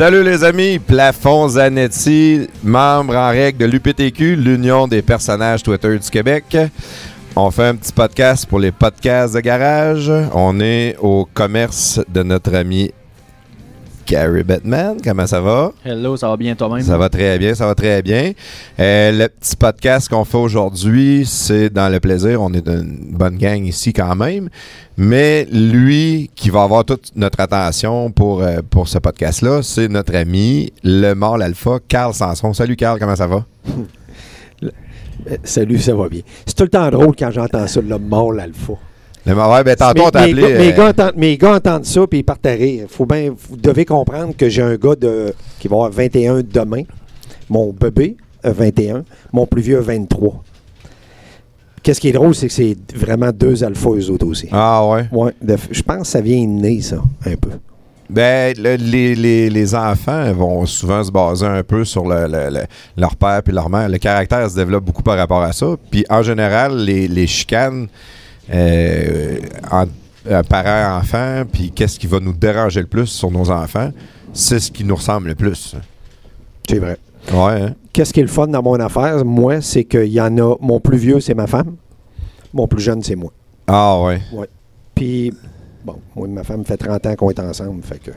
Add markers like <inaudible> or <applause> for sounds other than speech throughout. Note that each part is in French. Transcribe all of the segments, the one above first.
Salut les amis, Plafond Zanetti, membre en règle de l'UPTQ, l'Union des personnages Twitter du Québec. On fait un petit podcast pour les podcasts de garage. On est au commerce de notre ami Gary Batman. Comment ça va? Hello, ça va bien toi-même? Ça va très bien, ça va très bien. Euh, le petit podcast qu'on fait aujourd'hui, c'est dans le plaisir. On est une bonne gang ici quand même. Mais lui qui va avoir toute notre attention pour, euh, pour ce podcast-là, c'est notre ami, le mâle alpha, Carl Sanson. Salut Carl, comment ça va? <laughs> Euh, Salut, ça va bien. C'est tout le temps drôle quand j'entends ça, le mâle alpha. Le ouais, ben, tantôt, on t'a mes, gars, euh, entendent, mes gars entendent ça puis ils partent à rire. Faut bien, vous devez comprendre que j'ai un gars de, qui va avoir 21 demain. Mon bébé a 21. Mon plus vieux a 23. Qu'est-ce qui est drôle, c'est que c'est vraiment deux alphas eux autres aussi. Ah ouais. Ouais, de- je pense que ça vient de né, ça, un peu. Ben, le- les, les, les enfants vont souvent se baser un peu sur le, le- le- leur père puis leur mère. Le caractère se développe beaucoup par rapport à ça. Puis en général, les, les chicanes euh, euh, parents-enfants, puis qu'est-ce qui va nous déranger le plus sur nos enfants, c'est ce qui nous ressemble le plus. C'est vrai. Ouais, hein? Qu'est-ce qui est le fun dans mon affaire, moi, c'est qu'il y en a. Mon plus vieux, c'est ma femme. Mon plus jeune, c'est moi. Ah ouais. Puis, bon, moi et ma femme fait 30 ans qu'on est ensemble. Fait que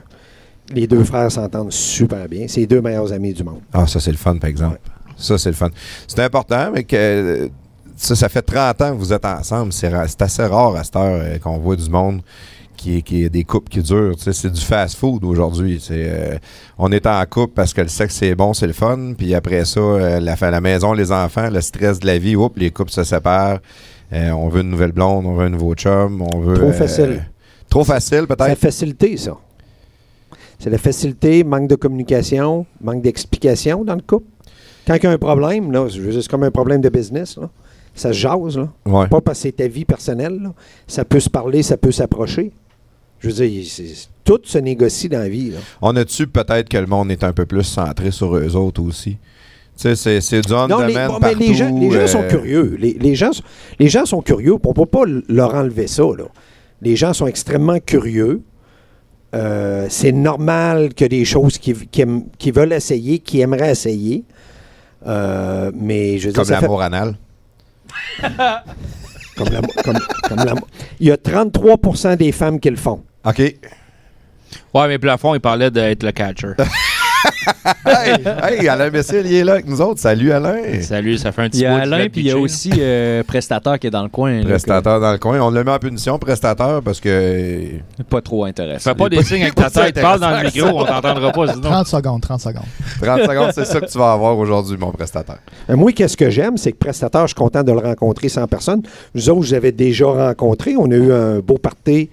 les deux frères s'entendent super bien. C'est les deux meilleurs amis du monde. Ah, ça, c'est le fun, par exemple. Ça, c'est le fun. C'est important, mais que euh, ça, ça fait 30 ans que vous êtes ensemble. C'est assez rare à cette heure euh, qu'on voit du monde qui qui des couples qui durent. C'est du fast-food aujourd'hui. Euh, on est en couple parce que le sexe, c'est bon, c'est le fun. Puis après ça, euh, la, la maison, les enfants, le stress de la vie, oups, les couples se séparent. Euh, on veut une nouvelle blonde, on veut un nouveau chum, on veut... Trop facile. Trop facile, C'est la peut-être? facilité, ça. C'est la facilité, manque de communication, manque d'explication dans le couple. Quand il y a un problème, c'est comme un problème de business, là. Ça se jase. Là. Ouais. Pas parce que c'est ta vie personnelle. là. Ça peut se parler, ça peut s'approcher. Je veux dire, tout se négocie dans la vie. là. On a-tu peut-être que le monde est un peu plus centré sur eux autres aussi? Tu sais, c'est, du on Non, les, mais partout. les gens, les gens sont euh, curieux. Les, les gens, les gens sont curieux. On ne peut pas leur enlever ça. Là. Les gens sont extrêmement curieux. Euh, c'est normal que des choses qu'ils qui veulent essayer, qu'ils aimeraient essayer. Euh, mais je veux dire, Comme fait- l'amour anal. <laughs> comme l'amour- comme-. Il y a 33% des femmes qui le font. OK. Ouais, mais Plafond, il parlait d'être le catcher. <laughs> <laughs> hey, hey, Alain Messil, il est là avec nous autres. Salut, Alain. Salut, ça fait un petit Il y a Alain, puis il y a aussi euh, Prestateur qui est dans le coin. là, Prestateur dans le coin. On l'a mis en punition, prestateur, parce que. Pas trop intéressant. Fais pas des signes avec ta tête, parle dans le micro, on t'entendra pas sinon. 30 secondes, 30 secondes. 30 secondes, c'est ça que tu vas avoir aujourd'hui, mon prestataire. Euh, Moi, qu'est-ce que j'aime, c'est que prestataire, je suis content de le rencontrer sans personne. Nous autres, je l'avais déjà rencontré. On a eu un beau party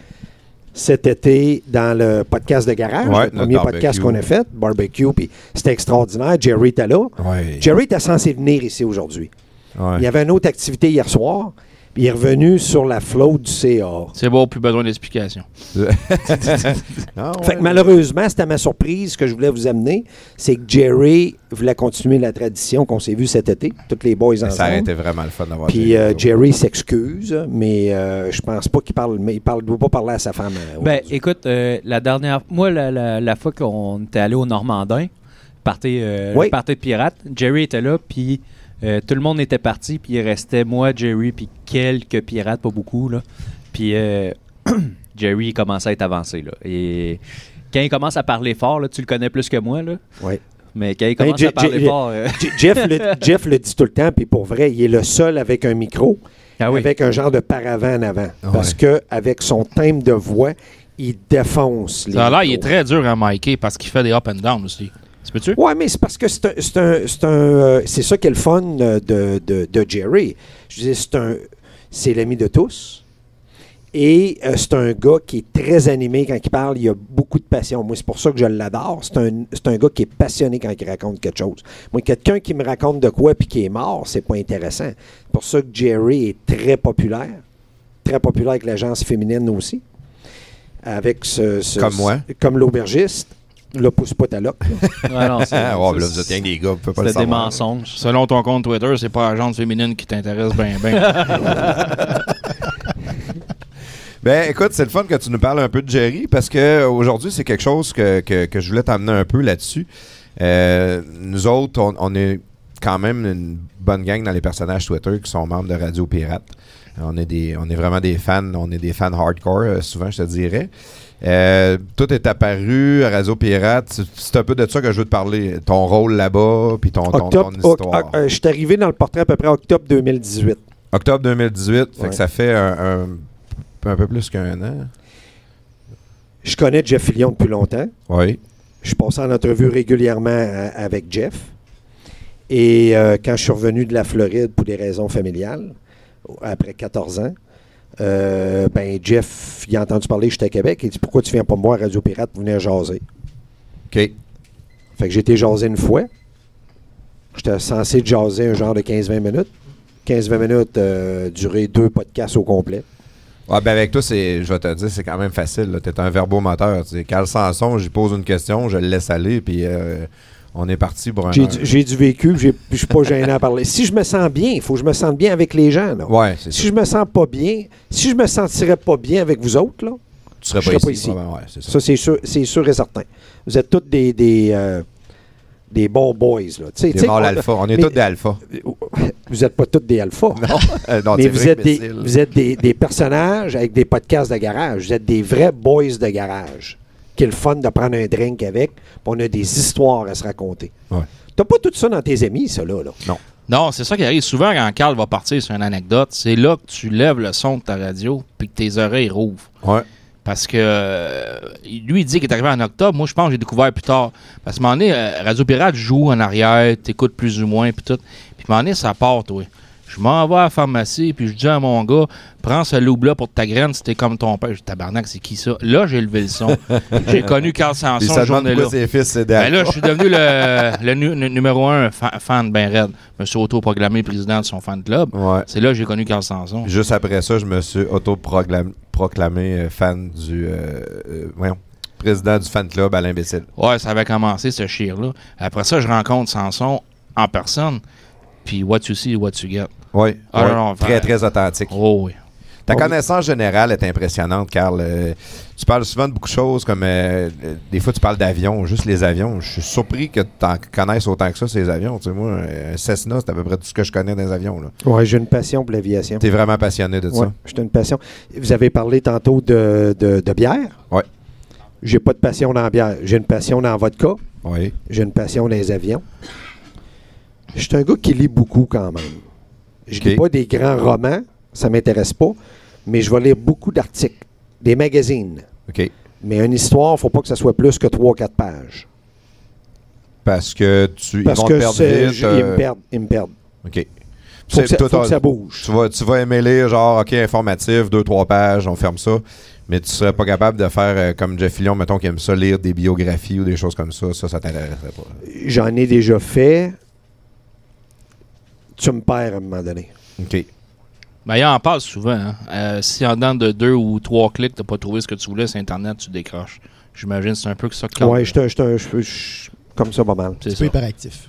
cet été dans le podcast de garage, Ouais, le premier barbecue. podcast qu'on a fait, barbecue, puis c'était extraordinaire. Jerry était là. Ouais. Jerry était censé venir ici aujourd'hui. Ouais. Il y avait une autre activité hier soir, il est revenu sur la flotte du CA. C'est bon, plus besoin d'explication. <laughs> Ah. Fait que malheureusement, c'était ma surprise que je voulais vous amener, c'est que Jerry voulait continuer la tradition qu'on s'est vu cet été, tous les boys ensemble. Ça aurait été vraiment le fun d'avoir Puis euh, Jerry. S'excuse, mais euh, je pense pas qu'il parle, mais il parle, doit pas parler à sa femme. euh, Ben, écoute, euh, la dernière, moi, la, la- la fois qu'on était allé au Normandin, party, euh, Oui. party de pirates. Jerry était là, puis euh, tout le monde était parti, puis il restait moi, Jerry, puis quelques pirates, pas beaucoup. Là. Puis euh, <clears throat> Jerry il commençait à être avancé. Là. Et quand il commence à parler fort, là, tu le connais plus que moi, là, Oui. mais quand il Ben, commence à parler J- fort. euh, Jeff, le, <laughs> Jeff le dit tout le temps, puis pour vrai, il est le seul avec un micro, ah oui. avec un genre de paravent en avant. Parce que avec son thème de voix, il défonce les Ça a l'air, il est très dur à micer parce qu'il fait des up and down aussi. Peux-tu? Ouais, mais c'est parce que c'est un, c'est un, c'est un, euh, c'est ça qui est le fun euh, de, de, de Jerry. Je dis, c'est un, c'est l'ami de tous. Et euh, c'est un gars qui est très animé quand il parle. Il a beaucoup de passion. Moi, c'est pour ça que je l'adore. C'est un, c'est un gars qui est passionné quand il raconte quelque chose. Moi, quelqu'un qui me raconte de quoi puis qui est mort, c'est pas intéressant. C'est pour ça que Jerry est très populaire. Très populaire avec l'agence féminine aussi. Avec ce, ce- Comme moi. Comme l'aubergiste. Le pousse pas ta loque. là. <laughs> Ouais, non, c'est- là, vous êtes des gars, vous pouvez pas le C'était des savoir. mensonges. Selon ton compte Twitter, c'est pas la gente féminine qui t'intéresse bien, bien. <laughs> Ben, écoute, c'est le fun que tu nous parles un peu de Jerry parce que aujourd'hui, c'est quelque chose que, que, que je voulais t'amener un peu là-dessus. Euh, nous autres, on, on est quand même une bonne gang dans les personnages Twitter qui sont membres de Radio Pirate. On est, des, on est vraiment des fans, on est des fans hardcore, euh, souvent, je te dirais. Euh, tout est apparu à Radio Pirate. C'est- un peu de ça que je veux te parler. Ton rôle là-bas, puis ton, ton, histoire. euh, je suis arrivé dans le portrait à peu près octobre 2018. Octobre 2018, fait Ouais. que ça fait un, un- un peu plus qu'un an. Je connais Jeff Fillion depuis longtemps. Oui. Je passais en entrevue régulièrement à- avec Jeff. Et euh, quand je suis revenu de la Floride pour des raisons familiales, après 14 ans, euh, ben Jeff, il a entendu parler que j'étais à Québec. Il dit Pourquoi tu viens pas me voir à Radio Pirate pour venir jaser? OK. Fait que j'ai été jaser une fois. J'étais censé jaser un genre de 15-20 minutes. 15-20 minutes, euh, durer deux podcasts au complet. Ouais, ben avec toi, je vais te dire, c'est quand même facile. Tu es un verbomoteur. Tu sais, Carl Sanson, j'y pose une question, je le laisse aller, puis euh, on est parti pour un. J'ai du, vécu, je suis pas gêné à parler. Si je me sens bien, il faut que je me sente bien avec les gens. Là. Ouais, Si ça. je me sens pas bien, si je me sentirais pas bien avec vous autres, là, Tu serais je pas, serais ici. pas ici. Ouais, ça. ça c'est sûr, sûr et certain. Vous êtes tous des, des, euh, des bons boys. Là. Tu sais- tu Des alpha. On est mais- tous des alphas. <laughs> Vous n'êtes pas tous des alphas. <laughs> Non, euh, non, mais vous êtes, des, vous êtes des, des personnages avec des podcasts de garage. Vous êtes des vrais boys de garage. Qui est le fun de prendre un drink avec. puis on a des histoires à se raconter. Ouais. T'as pas tout ça dans tes amis, ça, là. là? Non, c'est ça qui arrive souvent quand Carl va partir sur une anecdote. C'est là que tu lèves le son de ta radio puis que tes oreilles rouvrent. Ouais. Parce que euh, lui, il dit qu'il est arrivé en octobre. Moi, je pense que j'ai découvert plus tard. Parce que à un moment donné, euh, Radio Pirate joue en arrière, t'écoutes plus ou moins, puis tout. Puis à un moment donné, ça part, toi. Je m'en vais à la pharmacie, puis je dis à mon gars, prends ce loup-là pour ta graine, c'était comme ton père. Je dis, tabarnak, c'est qui ça? Là, j'ai levé le son. <laughs> j'ai connu Carl Sanson ça ce demande journée-là. ses fils, Ben là, je suis devenu le, le nu- nu- numéro un fa- fan ben raide. Je me suis auto-proclamé président de son fan club. Ouais. C'est là que j'ai connu Carl Sanson. Juste après ça, je me suis auto-proclamé euh, fan du. euh, euh, voyons, président du fan club à l'imbécile. Ouais, ça avait commencé ce chire-là. Après ça, je rencontre Sanson en personne. Puis what you see, what you get. Oui. Ah, ouais. non, non, très, très authentique. Oh oui. Ta On- connaissance générale est impressionnante, Carl. Euh, tu parles souvent de beaucoup de choses, comme euh, euh, des fois tu parles d'avions, juste les avions. Je suis surpris que tu en connaisses autant que ça, ces avions. Tu sais, moi, un Cessna, c'est à peu près tout ce que je connais des avions. Ouais, j'ai une passion pour l'aviation. Tu es vraiment passionné de Ouais, ça. j'ai une passion. Vous avez parlé tantôt de, de, de bière? Ouais. J'ai pas de passion dans la bière. J'ai une passion dans la vodka. Oui. J'ai une passion dans les avions. Je suis un gars qui lit beaucoup quand même. Je Ok. lis pas des grands romans, ça m'intéresse pas, mais je vais lire beaucoup d'articles, des magazines. OK. Mais une histoire, faut pas que ça soit plus que 3-4 pages. Parce que tu Parce ils vont que te perdre vite. je- euh, ils me perdent. Ils me perdent. OK. Faut, que ça, toi, faut que t'as- ça bouge. Tu vas, tu vas aimer lire, genre, OK, informatif, deux, trois pages, on ferme ça. Mais tu serais pas capable de faire euh, comme Jeff Fillion, mettons, qui aime ça, lire des biographies ou des choses comme ça. Ça, ça t'intéresserait pas. J'en ai déjà fait. Tu me perds à un moment donné. OK. Ben, il en parle souvent. hein. Euh, si en dedans de deux ou trois clics, t'as pas trouvé ce que tu voulais sur Internet, tu décroches. J'imagine que c'est un peu que ça Ouais, je suis comme ça pas mal. C'est Tu peux hyperactif.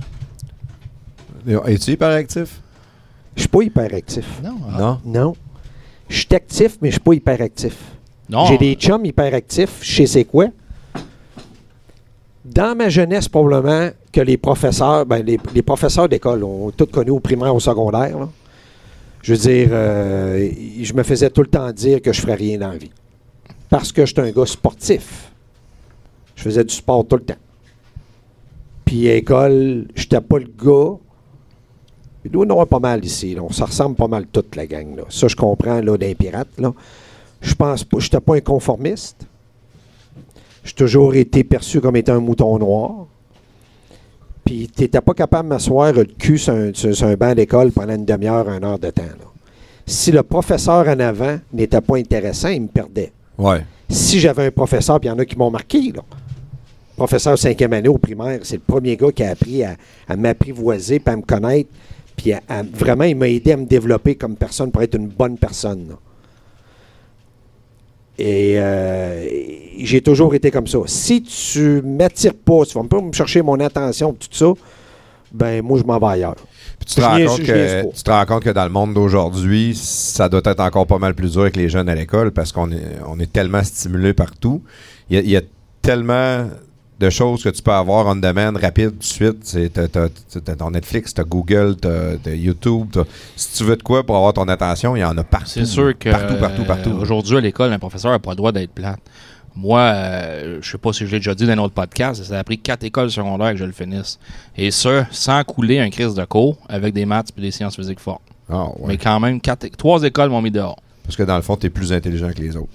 Es-tu hyperactif? Je suis pas hyperactif. Non. ah. Non? Non. Je suis actif, mais je suis pas hyperactif. Non. J'ai des chums hyperactifs. Je sais c'est quoi. Dans ma jeunesse, probablement que les professeurs, ben, les, professeurs d'école ont tous connu au primaire, au secondaire. Je veux dire, euh, je me faisais tout le temps dire que je ferais rien dans la vie. Parce que j'étais un gars sportif. Je faisais du sport tout le temps. Puis à l'école, j'étais pas le gars. Il doit pas mal ici. On se ressemble pas mal toute la gang. Ça, je comprends là, d'un pirate. Là. Je pense pas. J'étais pas un conformiste. J'ai toujours été perçu comme étant un mouton noir. Puis tu n'étais pas capable de m'asseoir le cul sur un, sur- sur un banc d'école pendant une demi-heure, une heure de temps. là. Si le professeur en avant n'était pas intéressant, il me perdait. Ouais. Si j'avais un professeur, puis il y en a qui m'ont marqué, là. Professeur cinquième année au primaire, c'est le premier gars qui a appris à, à m'apprivoiser, puis à me connaître, puis à- à- vraiment, il m'a aidé à me développer comme personne pour être une bonne personne. là. Et euh, j'ai toujours été comme ça. Si tu m'attires pas, tu vas pas me chercher mon attention, tout ça, ben moi, je m'en vais ailleurs. Puis tu te, rends compte que, tu te rends compte que dans le monde d'aujourd'hui, ça doit être encore pas mal plus dur avec les jeunes à l'école parce qu'on est, on est tellement stimulé partout. Il y, a, il y a tellement de choses que tu peux avoir on demand rapide tout de suite. T'as, t'as- t'as ton Netflix, t'as Google, t'as, YouTube. si tu veux de quoi pour avoir ton attention, il y en a partout. C'est sûr que Partout, partout, euh, partout. aujourd'hui à l'école, un professeur n'a pas le droit d'être plate. Moi, euh, je sais pas si je l'ai déjà dit dans un autre podcast, ça a pris quatre écoles secondaires que je le finisse. Et ça, sans couler un crise de cours avec des maths et des sciences physiques fortes. Ah, ouais. Mais quand même, quatre, trois écoles m'ont mis dehors. Parce que dans le fond, t'es plus intelligent que les autres.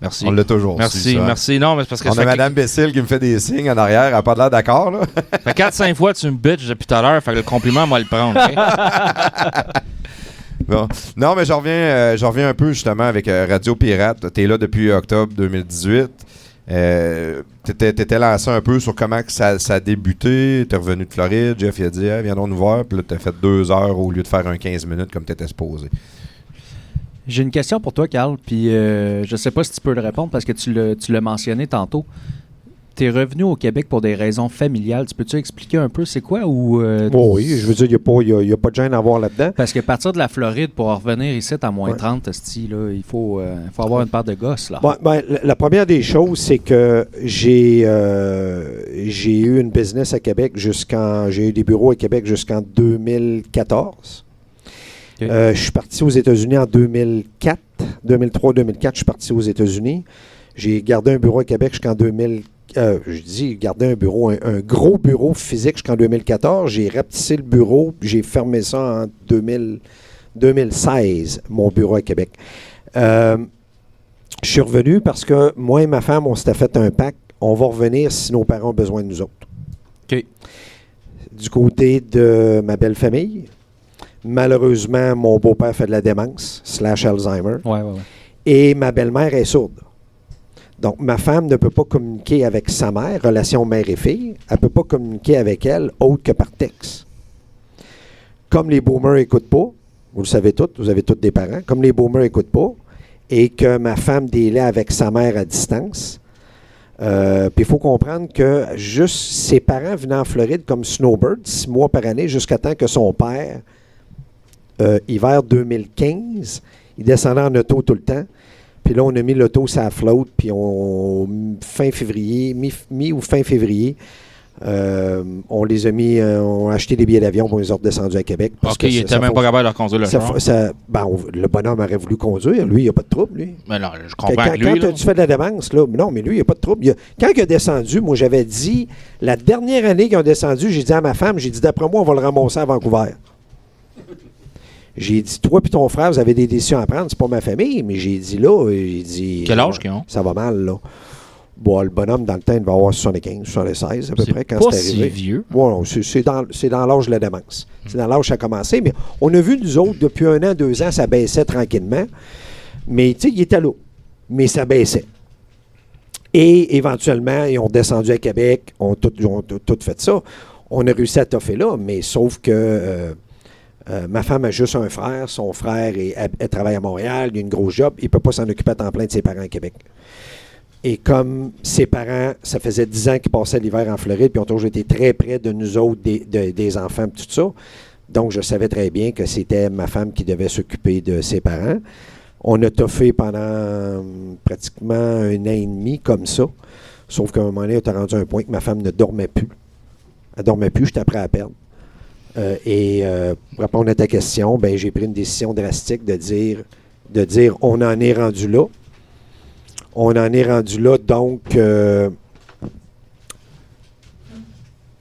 Merci. On l'a toujours su, Merci, ça. merci. Non, mais c'est parce que On ça a fait, Madame Bessil qui me fait des signes en arrière. Elle n'a pas de l'air d'accord, là. fait 4-5 fois tu me bitches depuis tout à l'heure, fait que le compliment, moi le prendre. ok? <laughs> Bon. Non, mais je reviens, euh, je reviens un peu justement avec euh, Radio Pirate. Tu es là depuis octobre 2018. Euh, tu étais lancé un peu sur comment que ça, ça a débuté. Tu es revenu de Floride. Jeff il a dit Hey, Viens donc nous voir. Puis là, tu as fait deux heures au lieu de faire un 15 minutes comme tu étais supposé. J'ai une question pour toi, Carl, puis euh, je sais pas si tu peux le répondre parce que tu l'as mentionné tantôt. Tu es revenu au Québec pour des raisons familiales. Tu peux-tu expliquer un peu c'est quoi ou euh, Bon, oui, je veux dire, il n'y a, a- pas de gêne à voir là-dedans. Parce que partir de la Floride pour en revenir ici à moins Ouais. 30, esti, là, il faut, euh, faut avoir une part de gosse. Là. Bon, ben, la, première des choses, c'est que j'ai j'ai eu une business à Québec jusqu'en. J'ai eu des bureaux à Québec jusqu'en 2014. Euh, je suis parti aux États-Unis en 2004. 2003-2004, je suis parti aux États-Unis. J'ai gardé un bureau à Québec jusqu'en 2000. euh, je dis garder un bureau, un, un gros bureau physique jusqu'en 2014. J'ai rapetissé le bureau, j'ai fermé ça en 2000 2016, mon bureau à Québec. Euh, je suis revenu parce que moi et ma femme, on s'était fait un pacte. On va revenir si nos parents ont besoin de nous autres. OK. Du côté de ma belle famille, malheureusement, mon beau-père fait de la démence, slash Alzheimer, Ouais, ouais, ouais. et ma belle-mère est sourde. Donc, ma femme ne peut pas communiquer avec sa mère, relation mère et fille. Elle ne peut pas communiquer avec elle autre que par texte. Comme les boomers n'écoutent pas, vous le savez tous, vous avez tous des parents, comme les boomers n'écoutent pas, et que ma femme délai avec sa mère à distance, euh, puis il faut comprendre que juste ses parents venaient en Floride comme snowbird, six mois par année, jusqu'à temps que son père, euh, hiver 2015, il descendait en auto tout le temps. Puis là, on a mis l'auto sur la flotte, puis on, fin février, mi, mi ou fin février, euh, on les a mis, euh, on a acheté des billets d'avion pour les autres descendus à Québec. parce ok, que même pas capable de reconduire le ça char. fon- ça- ben, on- le bonhomme aurait voulu conduire. Lui, il n'y a pas de trouble, lui. Mais non, je comprends quand- que lui, quand là, tu fais de la démence, là, non, mais lui, il n'y a pas de trouble. Il a- quand il a descendu, moi, j'avais dit, la dernière année qu'ils ont descendu, j'ai dit à ma femme, j'ai dit, d'après moi, on va le ramasser à Vancouver. J'ai dit, toi et ton frère, vous avez des décisions à prendre, c'est pas ma famille, mais j'ai dit là, j'ai dit. Quel âge qu'ils ont? Ça va mal, là. Bon, le bonhomme, dans le temps, il va avoir 75, 76 à peu c'est près quand c'est arrivé. vieux. Ouais, non, c'est c'est dans, c'est dans l'âge de la démence. C'est dans l'âge que ça a commencé. Mais on a vu, nous autres, depuis un an, deux ans, ça baissait tranquillement. Mais, tu sais, il était là. Mais ça baissait. Et éventuellement, ils ont descendu à Québec, ont tout, ont tout, tout fait ça. On a réussi à toffer là, mais sauf que euh, euh, ma femme a juste un frère. Son frère est- elle- travaille à Montréal, il a une grosse job. Il ne peut pas s'en occuper à temps plein de ses parents à Québec. Et comme ses parents, ça faisait dix ans qu'ils passaient l'hiver en Floride, puis ont toujours été très près de nous autres, des, de- des enfants, tout ça. Donc, je savais très bien que c'était ma femme qui devait s'occuper de ses parents. On a toffé pendant hum, pratiquement un an et demi comme ça. Sauf qu'à un moment donné, tu as rendu un point que ma femme ne dormait plus. Elle dormait plus, j'étais prêt à perdre. Euh, et euh, pour répondre à ta question, ben, j'ai pris une décision drastique de dire, de dire on en est rendu là. On en est rendu là, donc euh,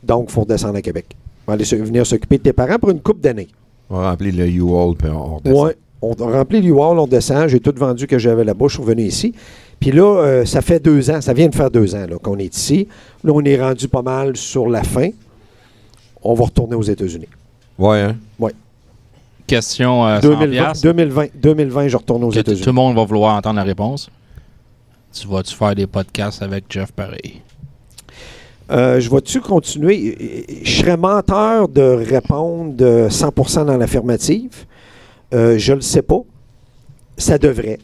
donc il faut redescendre à Québec. On va aller venir s'occuper de tes parents pour une coupe d'années. On va remplir le U-Haul puis on redescend. Ouais, on remplit l'UAL, on descend. J'ai tout vendu que j'avais là-bas. Je suis revenu ici. Puis là, euh, ça fait deux ans, ça vient de faire deux ans qu'on est ici. Là, on est rendu pas mal sur la fin. On va retourner aux États-Unis. Ouais, hein? Question euh, 100 2020, piastres. 2020, 2020, je retourne aux États-Unis. tout le monde va vouloir entendre la réponse. Tu vas-tu faire des podcasts avec Jeff pareil? Euh, je vais-tu continuer? Je serais menteur de répondre de 100% dans l'affirmative. Euh, je le sais pas. Ça devrait.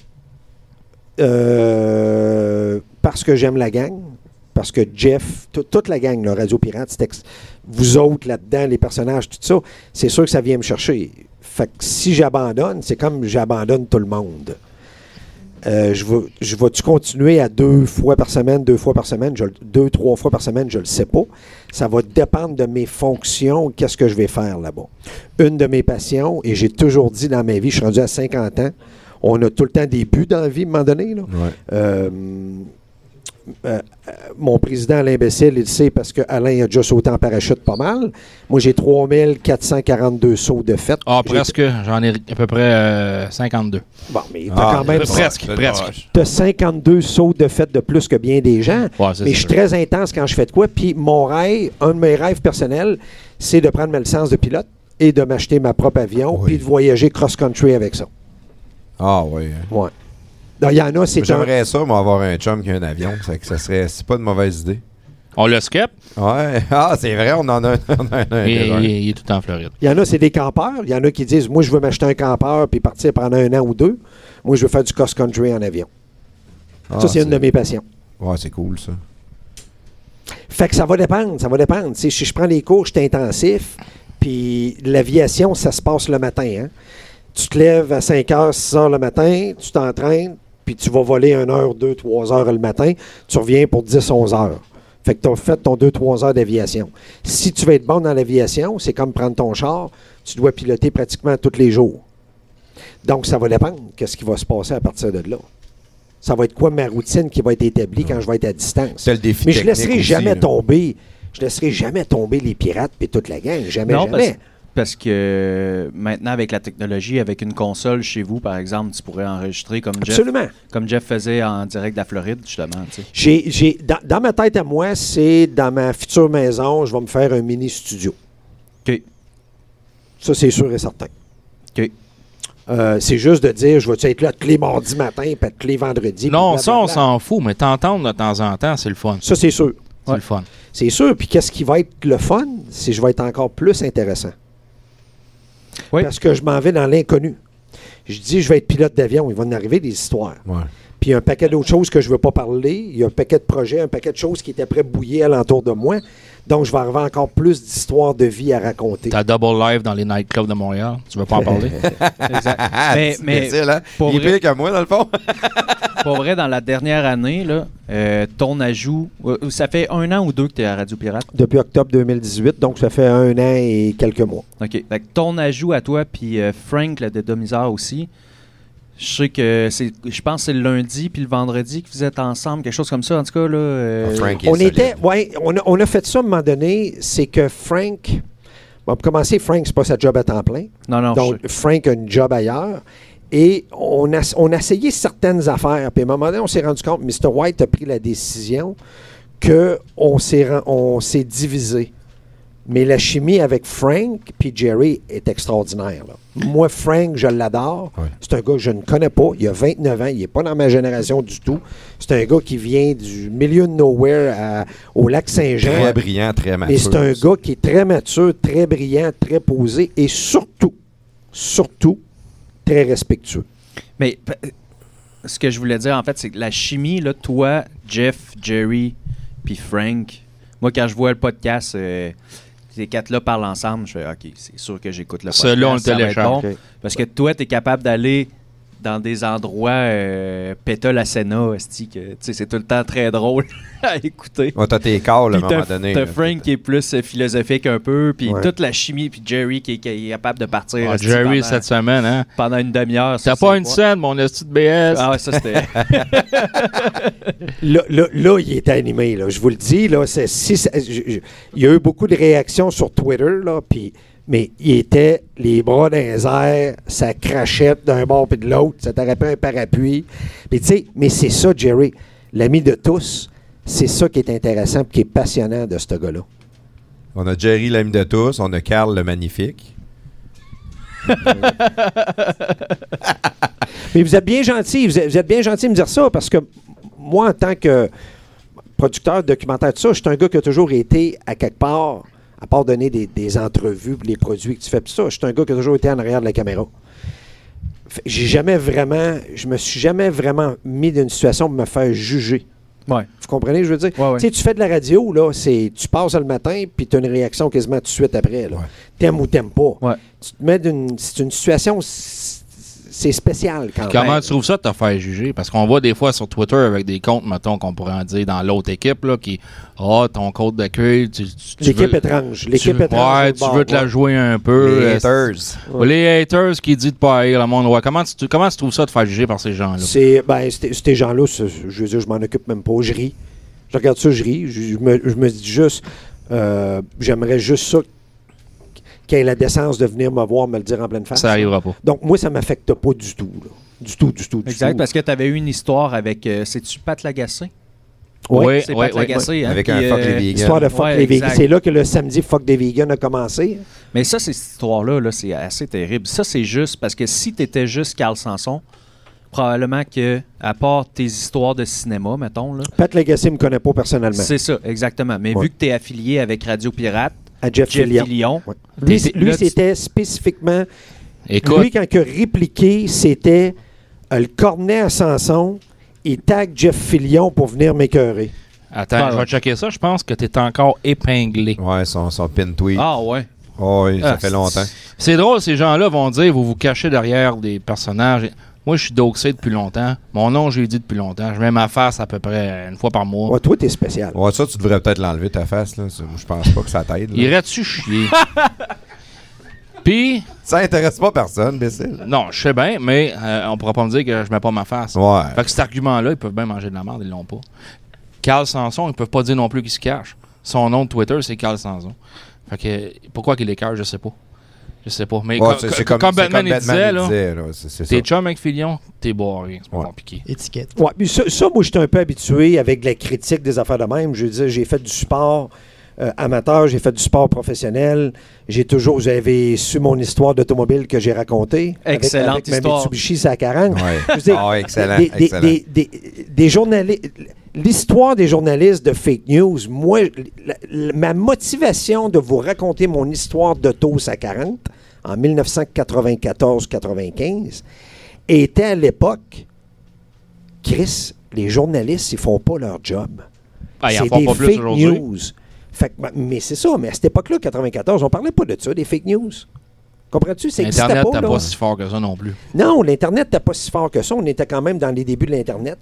Euh, parce que j'aime la gang. Parce que Jeff, tout- toute la gang, le Radio Pirate, vous autres là-dedans, les personnages, tout ça, c'est sûr que ça vient me chercher. Fait que si j'abandonne, c'est comme j'abandonne tout le monde. Euh, je vais, je vais-tu continuer à deux fois par semaine, deux fois par semaine, je deux, trois fois par semaine, je ne le sais pas. Ça va dépendre de mes fonctions, qu'est-ce que je vais faire là-bas. Une de mes passions, et j'ai toujours dit dans ma vie, je suis rendu à 50 ans, on a tout le temps des buts dans la vie à un moment donné. Là. Ouais. Euh, euh, euh, mon président Bessel, il le sait parce que Alain a déjà sauté en parachute pas mal. Moi, j'ai 3442 sauts de fait. Ah, presque. J'en ai à peu près euh, 52. Bon, mais t'as Ah, quand même presque, presque. t'as 52 sauts de fait de plus que bien des gens. Ouais, Mais je suis très intense quand je fais de quoi. Puis mon rêve, un de mes rêves personnels, c'est de prendre ma licence de pilote et de m'acheter ma propre avion Oui. puis de voyager cross-country avec ça. Ah, ouais. hein. Ouais. Donc, Il y en a, c'est un... J'aimerais ça, moi, avoir un chum qui a un avion. Ça, que ça serait. C'est pas une mauvaise idée. On le skip, Ouais. <laughs> Ah, c'est vrai, on en a un. on en a un mais déjà. il, il est tout en Floride. Il y en a, c'est des campeurs. Il y en a qui disent Moi, je veux m'acheter un campeur puis partir pendant un an ou deux. Moi, je veux faire du cross-country en avion. Ah, ça, c'est une de mes passions. Ouais, c'est cool, ça. Fait que ça va dépendre, ça va dépendre. Si je prends les cours, je suis intensif, puis l'aviation, ça se passe le matin. hein. Tu te lèves à 5 heures, 6 heures le matin, tu t'entraînes, puis tu vas voler 1 heure, 2, 3 heures le matin, tu reviens pour 10, 11 heures. Fait que tu as fait ton 2-3 heures d'aviation. Si tu veux être bon dans l'aviation, c'est comme prendre ton char, tu dois piloter pratiquement tous les jours. Donc, ça va dépendre de ce qui va se passer à partir de là. Ça va être quoi ma routine qui va être établie quand je vais être à distance. C'est le défi Mais je technique laisserai aussi, jamais là. tomber. Je laisserai jamais tomber les pirates et toute la gang. Jamais, Non, jamais. parce que euh, maintenant, avec la technologie, avec une console chez vous, par exemple, tu pourrais enregistrer comme Jeff, Absolument. comme Jeff faisait en direct de la Floride, justement. tu sais. J'ai, j'ai- dans, dans ma tête à moi, c'est dans ma future maison, je vais me faire un mini studio. OK. Ça, c'est sûr et certain. OK. Euh, c'est juste de dire, je vais être là tous les mardis matin, puis tous les vendredis. Non, ça, on s'en fout, mais t'entendre de temps en temps, c'est le fun. Ça, c'est sûr. C'est Ouais. le fun. C'est sûr. Puis qu'est-ce qui va être le fun? C'est que je vais être encore plus intéressant. Oui. Parce que je m'en vais dans l'inconnu. Je dis, je vais être pilote d'avion. Il va en arriver des histoires. Ouais. Puis il y a un paquet d'autres choses que je ne veux pas parler. Il y a un paquet de projets, un paquet de choses qui étaient prêts à bouillir alentour de moi. Donc, je vais avoir encore plus d'histoires de vie à raconter. T'as Double Live dans les nightclubs de Montréal. Tu veux pas en parler? <laughs> Exact. Mais, hein? pour Il est vrai- pire que moi, dans le fond. <laughs> pour vrai, dans la dernière année, là, euh, ton ajout, euh, ça fait un an ou deux que tu es à Radio Pirate? Depuis octobre 2018, donc ça fait un an et quelques mois. OK. Fait que ton ajout à toi, puis euh, Frank, le dédomiseur aussi, je sais que c'est, je pense que c'est le lundi puis le vendredi que vous êtes ensemble, quelque chose comme ça, en tout cas. Là, euh, Ah, Frank On solide. était, ouais, on a, on a fait ça à un moment donné. C'est que Frank, bon, pour commencer, Frank, c'est pas sa job à temps plein. Non, non, Donc, je- Frank a une job ailleurs. Et on a, on a essayé certaines affaires. Puis à un moment donné, on s'est rendu compte, Mr. White a pris la décision qu'on s'est, on s'est divisé. Mais la chimie avec Frank puis Jerry est extraordinaire. là. Moi, Frank, je l'adore. Ouais. C'est un gars que je ne connais pas. Il a 29 ans. Il n'est pas dans ma génération du tout. C'est un gars qui vient du milieu de nowhere à- au lac Saint-Jean. Très brillant, très mature. Mais c'est un gars qui est très mature, très brillant, très posé et surtout, surtout, très respectueux. Mais p- ce que je voulais dire, en fait, c'est que la chimie, là, toi, Jeff, Jerry, puis Frank, moi, quand je vois le podcast, euh, ces quatre-là parlent ensemble, je fais OK, c'est sûr que j'écoute le podcast. Ceux-là, on le télécharge. bon. Parce que toi, tu es capable d'aller dans des endroits euh, péta la Senna, esti, que tu sais, c'est tout le temps très drôle <laughs> à écouter. Ouais, t'as tes calls à un moment donné. t'as. Frank qui est plus euh, philosophique un peu, puis Ouais. toute la chimie, puis Jerry qui est, qui est capable de partir Ah, Jerry, pendant, cette semaine, hein? pendant une demi-heure. T'as c'est pas une quoi? scène, mon esti de BS. Ah ouais, ça c'était. <laughs> Là, là, là, il est animé, là. je vous le dis. Là, c'est- si il y a eu beaucoup de réactions sur Twitter, là, puis- mais il était les bras dans les airs, ça crachait d'un bord puis de l'autre, ça t'aurait pris un parapluie. Puis, tu sais, mais c'est ça, Jerry, l'ami de tous, c'est ça qui est intéressant et qui est passionnant de ce gars-là. On a Jerry l'ami de tous, on a Carl le magnifique. <laughs> Mais vous êtes bien gentil, vous êtes, vous êtes bien gentil de me dire ça parce que moi, en tant que producteur documentaire, tout ça, je suis un gars qui a toujours été à quelque part, à part donner des, des entrevues pour les produits que tu fais, tout ça, je suis un gars qui a toujours été en arrière de la caméra. J'ai jamais vraiment, je me suis jamais vraiment mis dans une situation de me faire juger. ouais. Vous comprenez, je veux dire? Ouais, ouais. Tu sais, tu fais de la radio, là, c'est tu passes le matin, puis tu as une réaction quasiment tout de suite après. là. T'aimes ou t'aimes pas. Tu te mets d'une. C'est une situation. C'est spécial quand même. Comment tu trouves ça de te faire juger? Parce qu'on voit des fois sur Twitter avec des comptes, mettons, qu'on pourrait en dire dans l'autre équipe, là, qui, ah, ton code d'accueil, tu, tu- tu L'équipe veux- étrange. tu- L'équipe étrange. Ouais, tu bord, veux te la jouer un peu. Les euh, haters. Ouais, Les haters qui disent de pas haïr le monde. Ouais, comment, tu, comment tu trouves ça de faire juger par ces gens-là? C'est, ben, ces gens-là, c'est- je veux dire, je m'en occupe même pas. Je ris. Je regarde ça, je ris. Je, je me, je me dis juste, euh, j'aimerais juste ça qu'il ait la décence de venir me voir, me le dire en pleine face? Ça arrivera pas. Donc, moi, ça m'affecte pas du tout. là. Du tout, du tout, du Exact, tout. parce que tu avais eu une histoire avec. euh, C'est-tu Pat Lagacé? Oui, C'est oui, Pat oui. Lagacé, hein, Avec puis, un fuck euh, les vegans. Histoire de fuck Ouais, les vegans. C'est là que le samedi Fuck des vegans a commencé. Mais ça, c'est cette histoire-là, là, c'est assez terrible. Ça, c'est juste parce que si tu étais juste Carl Sanson, probablement que, à part tes histoires de cinéma, mettons, là, Pat Legacy me connaît pas personnellement. c'est ça, exactement. Mais Ouais. vu que tu es affilié avec Radio Pirate, À Jeff, Jeff Fillion. Ouais. Lui, c'était spécifiquement. Écoute, Lui, quand il a répliqué, c'était euh, le cornet à Sanson. Il tag Jeff Fillion pour venir m'écœurer. attends, Ouais, je vais checker ça. Je pense que tu es encore épinglé. Ouais, son, son pin tweet. ah ouais. Oh, oui, ça Ah, fait longtemps. C'est drôle, ces gens-là vont dire vous vous cachez derrière des personnages. Moi, je suis doxé depuis longtemps. Mon nom, j'ai dit depuis longtemps. Je mets ma face à peu près une fois par mois. Ouais, toi, t'es spécial. Ouais, ça, tu devrais peut-être l'enlever, ta face. Là. Je pense pas que ça t'aide. Irais-tu chier? <laughs> Puis, Ça intéresse pas personne, imbécile. non, je sais bien, mais euh, on pourra pas me dire que je mets pas ma face. Ouais. Fait que cet argument-là, ils peuvent bien manger de la merde, ils l'ont pas. Carl Sanson, ils peuvent pas dire non plus qu'il se cache. Son nom de Twitter, c'est Carl Sanson. Fait que pourquoi qu'il écœure, je sais pas. Je sais pas. Mais Ouais, c'est- co- c'est comme, c'est Batman, il disait, là, t'es chum avec Filion, t'es boiré. C'est pas Ouais. compliqué. Étiquette. Ouais, puis ça, ça, moi, j'étais un peu habitué avec la critique des affaires de même. Je veux dire, j'ai fait du sport euh, amateur, j'ai fait du sport professionnel. J'ai toujours, vous avez su mon histoire d'automobile que j'ai racontée. avec- Excellente avec, ma histoire. Mitsubishi Sakaran. Ouais. Je veux dire, Ah, excellent, des, des- excellent. des- des- des journalistes. L'histoire des journalistes de fake news, moi, la- la- ma motivation de vous raconter mon histoire d'auto à 40 en 1994-95 était à l'époque, Chris, les journalistes, ils font pas leur job. Ah, c'est des pas fake news. Fait que, mais c'est ça, mais à cette époque-là, 94, on parlait pas de ça, des fake news. Comprends-tu? L'Internet n'était pas, si fort que ça non plus. Non, l'Internet n'était pas si fort que ça. On était quand même dans les débuts de l'Internet.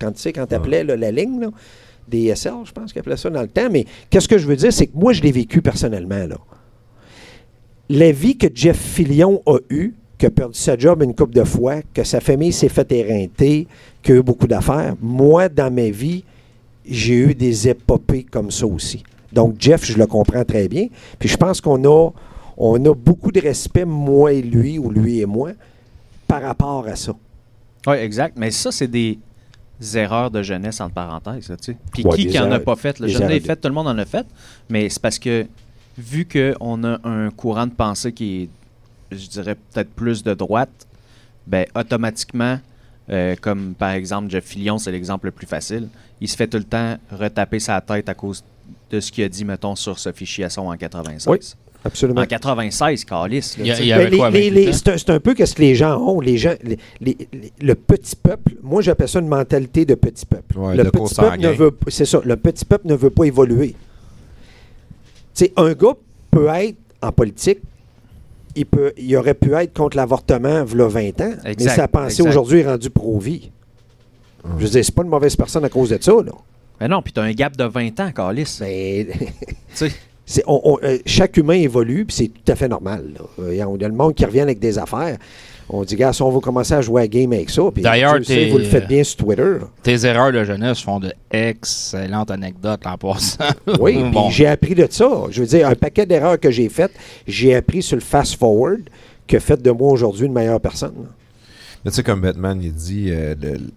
Quand tu sais, quand tu appelais la ligne, là, DSL, je pense qu'ils appelaient ça dans le temps. Mais qu'est-ce que je veux dire? C'est que moi, je l'ai vécu personnellement. La vie que Jeff Fillion a eue, qui a perdu sa job une couple de fois, que sa famille s'est fait éreinter, qu'il a eu beaucoup d'affaires, moi, dans ma vie, j'ai eu des épopées comme ça aussi. Donc, Jeff, je le comprends très bien. Puis je pense qu'on a, on a beaucoup de respect, moi et lui, ou lui et moi, par rapport à ça. Oui, exact. Mais ça, c'est des erreurs de jeunesse, entre parenthèses. là, tu sais. Puis Ouais, qui qui en a pas fait? là? Je l'ai fait, tout le monde en a fait. Mais c'est parce que, vu qu'on a un courant de pensée qui est, je dirais, peut-être plus de droite, ben automatiquement, euh, comme par exemple Jeff Fillion, c'est l'exemple le plus facile, il se fait tout le temps retaper sa tête à cause de ce qu'il a dit, mettons, sur Sophie Chiasson en 96. Oui, Absolument. En 96, Calis. là, Il y a- tu sais. il y avait les- quoi, les- 28 les- ans? c'est un, peu ce que les gens ont. Les gens, les- les- les- le petit peuple, moi j'appelle ça une mentalité de petit peuple. Ouais, le petit peuple ne veut ça, le petit peuple ne veut pas évoluer. Tu sais, un gars peut être en politique, il, peut, il aurait pu être contre l'avortement il y a 20 ans, mais sa pensée aujourd'hui est rendue pro-vie. Je veux dire, c'est pas une mauvaise personne à cause de ça, là. Mais non, puis t'as un gap de 20 ans, Carlis. Mais <laughs> Tu sais. c'est- on- on- euh, chaque humain évolue, puis c'est tout à fait normal. là. Euh, Il y a le monde qui revient avec des affaires. On dit, gars, si on va commencer à jouer à game avec ça, puis D'ailleurs, tu sais, vous le faites bien sur Twitter. Tes erreurs de jeunesse font de excellentes anecdotes en passant. Oui, <laughs> puis Bon. j'ai appris de ça. Je veux dire, un paquet d'erreurs que j'ai faites, j'ai appris sur le fast-forward que fait de moi aujourd'hui une meilleure personne. Mais tu sais, comme Batman, il dit, euh, le-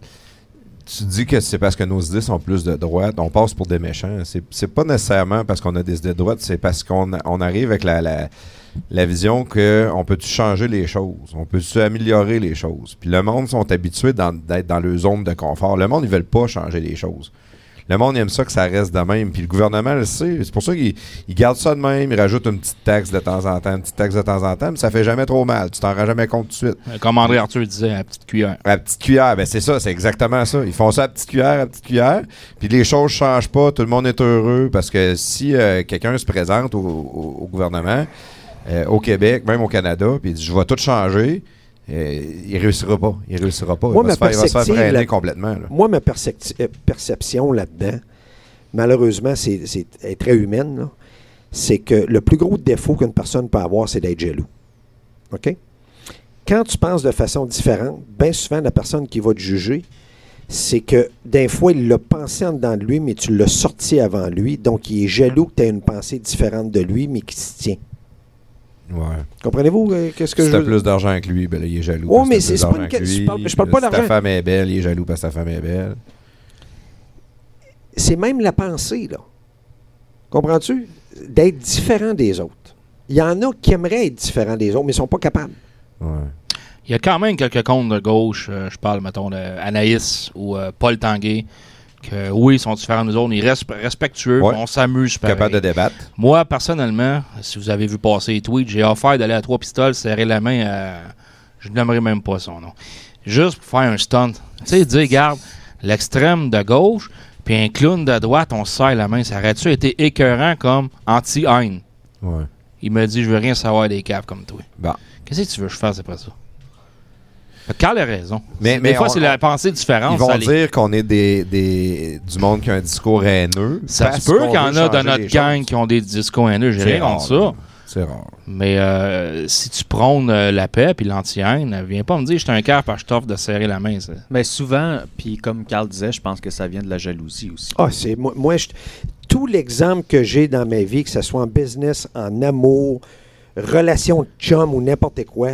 tu dis que c'est parce que nos idées sont plus de droite, on passe pour des méchants. C'est, pas nécessairement parce qu'on a des idées de droite, c'est parce qu'on arrive avec la, vision qu'on peut-tu changer les choses, on peut-tu améliorer les choses? Puis le monde sont habitués dans- d'être dans leur zone de confort. Le monde, ils veulent pas changer les choses. Le monde aime ça que ça reste de même. Puis le gouvernement le sait. C'est pour ça qu'il il garde ça de même. Il rajoute une petite taxe de temps en temps, une petite taxe de temps en temps, mais ça fait jamais trop mal. Tu t'en rends jamais compte tout de suite. Comme André Arthur disait, à la petite cuillère. À la petite cuillère, ben c'est ça, c'est exactement ça. Ils font ça à la petite cuillère, à la petite cuillère, puis les choses changent pas, tout le monde est heureux, parce que si euh, quelqu'un se présente au, au- au gouvernement, euh, au Québec, même au Canada, puis il dit « je vais tout changer euh, il réussira pas. Il réussira pas. Moi, il, va ma se faire, il va se faire perspective, freiner là- complètement. là. Moi, ma percepti- euh, perception là-dedans, malheureusement, c'est est très humaine, là. c'est que le plus gros défaut qu'une personne peut avoir, c'est d'être jaloux. OK? Quand tu penses de façon différente, bien souvent, la personne qui va te juger, c'est que d'un fois, il l'a pensé en dedans de lui, mais tu l'as sorti avant lui. Donc, il est jaloux que tu aies une pensée différente de lui, mais qui se tient. Ouais. Comprenez-vous euh, qu'est-ce que si je veux plus d'argent que lui, ben là, il est jaloux. Oh, mais c'est- pas d'argent une que que- je lui. parle- je parle pas Si ta d'argent. femme est belle, il est jaloux parce que ta femme est belle. c'est même la pensée, là. Comprends-tu? D'être différent des autres. Il y en a qui aimeraient être différents des autres, mais ils sont pas capables. Ouais. Il y a quand même quelques comptes de gauche, euh, je parle, mettons, d'Anaïs ou euh, Paul Tanguay, que oui, ils sont différents des autres, ils restent respectueux, Ouais. on s'amuse. Capable de débattre. Moi, personnellement, si vous avez vu passer les tweets, j'ai offert d'aller à trois pistoles, serrer la main à. Je n'aimerais même pas son nom. Juste pour faire un stunt. Tu sais, dire, regarde, l'extrême de gauche, puis un clown de droite, on se serre la main. Ça aurait-tu été écœurant comme anti-haine? Ouais. Il me dit, je veux rien savoir des caves comme toi. Bon. Qu'est-ce que tu veux que je fasse après ça? Carl a raison. Mais- des mais fois, on- c'est la pensée différente. Ils vont ça les- dire qu'on est des, des, du monde qui a un discours haineux. Ça se peut qu'on qu'il y en a dans notre gang choses. qui ont des discours haineux. J'ai rien contre ça. C'est rare. Mais euh, si tu prônes euh, la paix puis l'anti-haine, viens pas me dire que je suis un cœur parce que je t'offre de serrer la main. ça. Mais souvent, puis comme Carl disait, je pense que ça vient de la jalousie aussi. Ah, c'est moi, moi, je- tout l'exemple que j'ai dans ma vie, que ce soit en business, en amour, relation de chum ou n'importe quoi,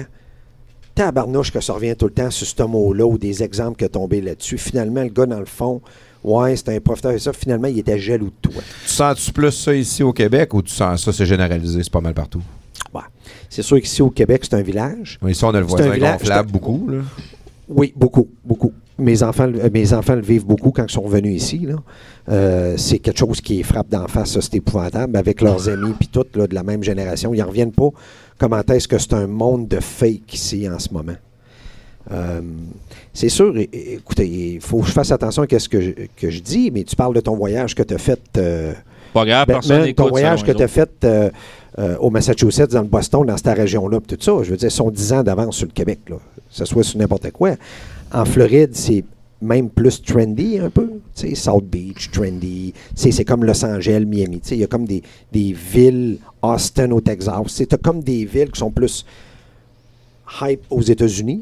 tabarnouche que ça revient tout le temps sur ce mot-là ou des exemples qui ont tombé là-dessus. Finalement, le gars, dans le fond, ouais, c'était un profiteur et ça, finalement, il était jaloux de toi. Tu sens-tu plus ça ici au Québec ou tu sens ça, c'est généralisé, c'est pas mal partout? Ouais. C'est sûr qu'ici au Québec, c'est un village. Ici, on a le voisin gonflable beaucoup. Là. Oui, beaucoup, beaucoup. Mes enfants, le- euh, mes enfants le vivent beaucoup quand ils sont venus ici. Euh, c'est quelque chose qui les frappe d'en face, ça, c'est épouvantable. Avec leurs amis, puis tout, là, de la même génération, ils n'en reviennent pas. Comment est-ce que c'est un monde de fake ici en ce moment? Euh, c'est sûr, écoutez, il faut que je fasse attention à ce que je, que je dis, mais tu parles de ton voyage que tu as fait. euh, Pas grave, personne Batman, n'écoute ton voyage selon que les tu as autres. fait euh, euh, au Massachusetts, dans le Boston, dans cette région-là, tout ça, je veux dire, sont 10 ans d'avance sur le Québec, là. que ce soit sur n'importe quoi. En Floride, c'est même plus trendy un peu. Tu sais, South Beach, trendy. C'est comme Los Angeles, Miami. Tu sais, Il y a comme des, des villes, Austin au Texas. As comme des villes qui sont plus hype aux États-Unis.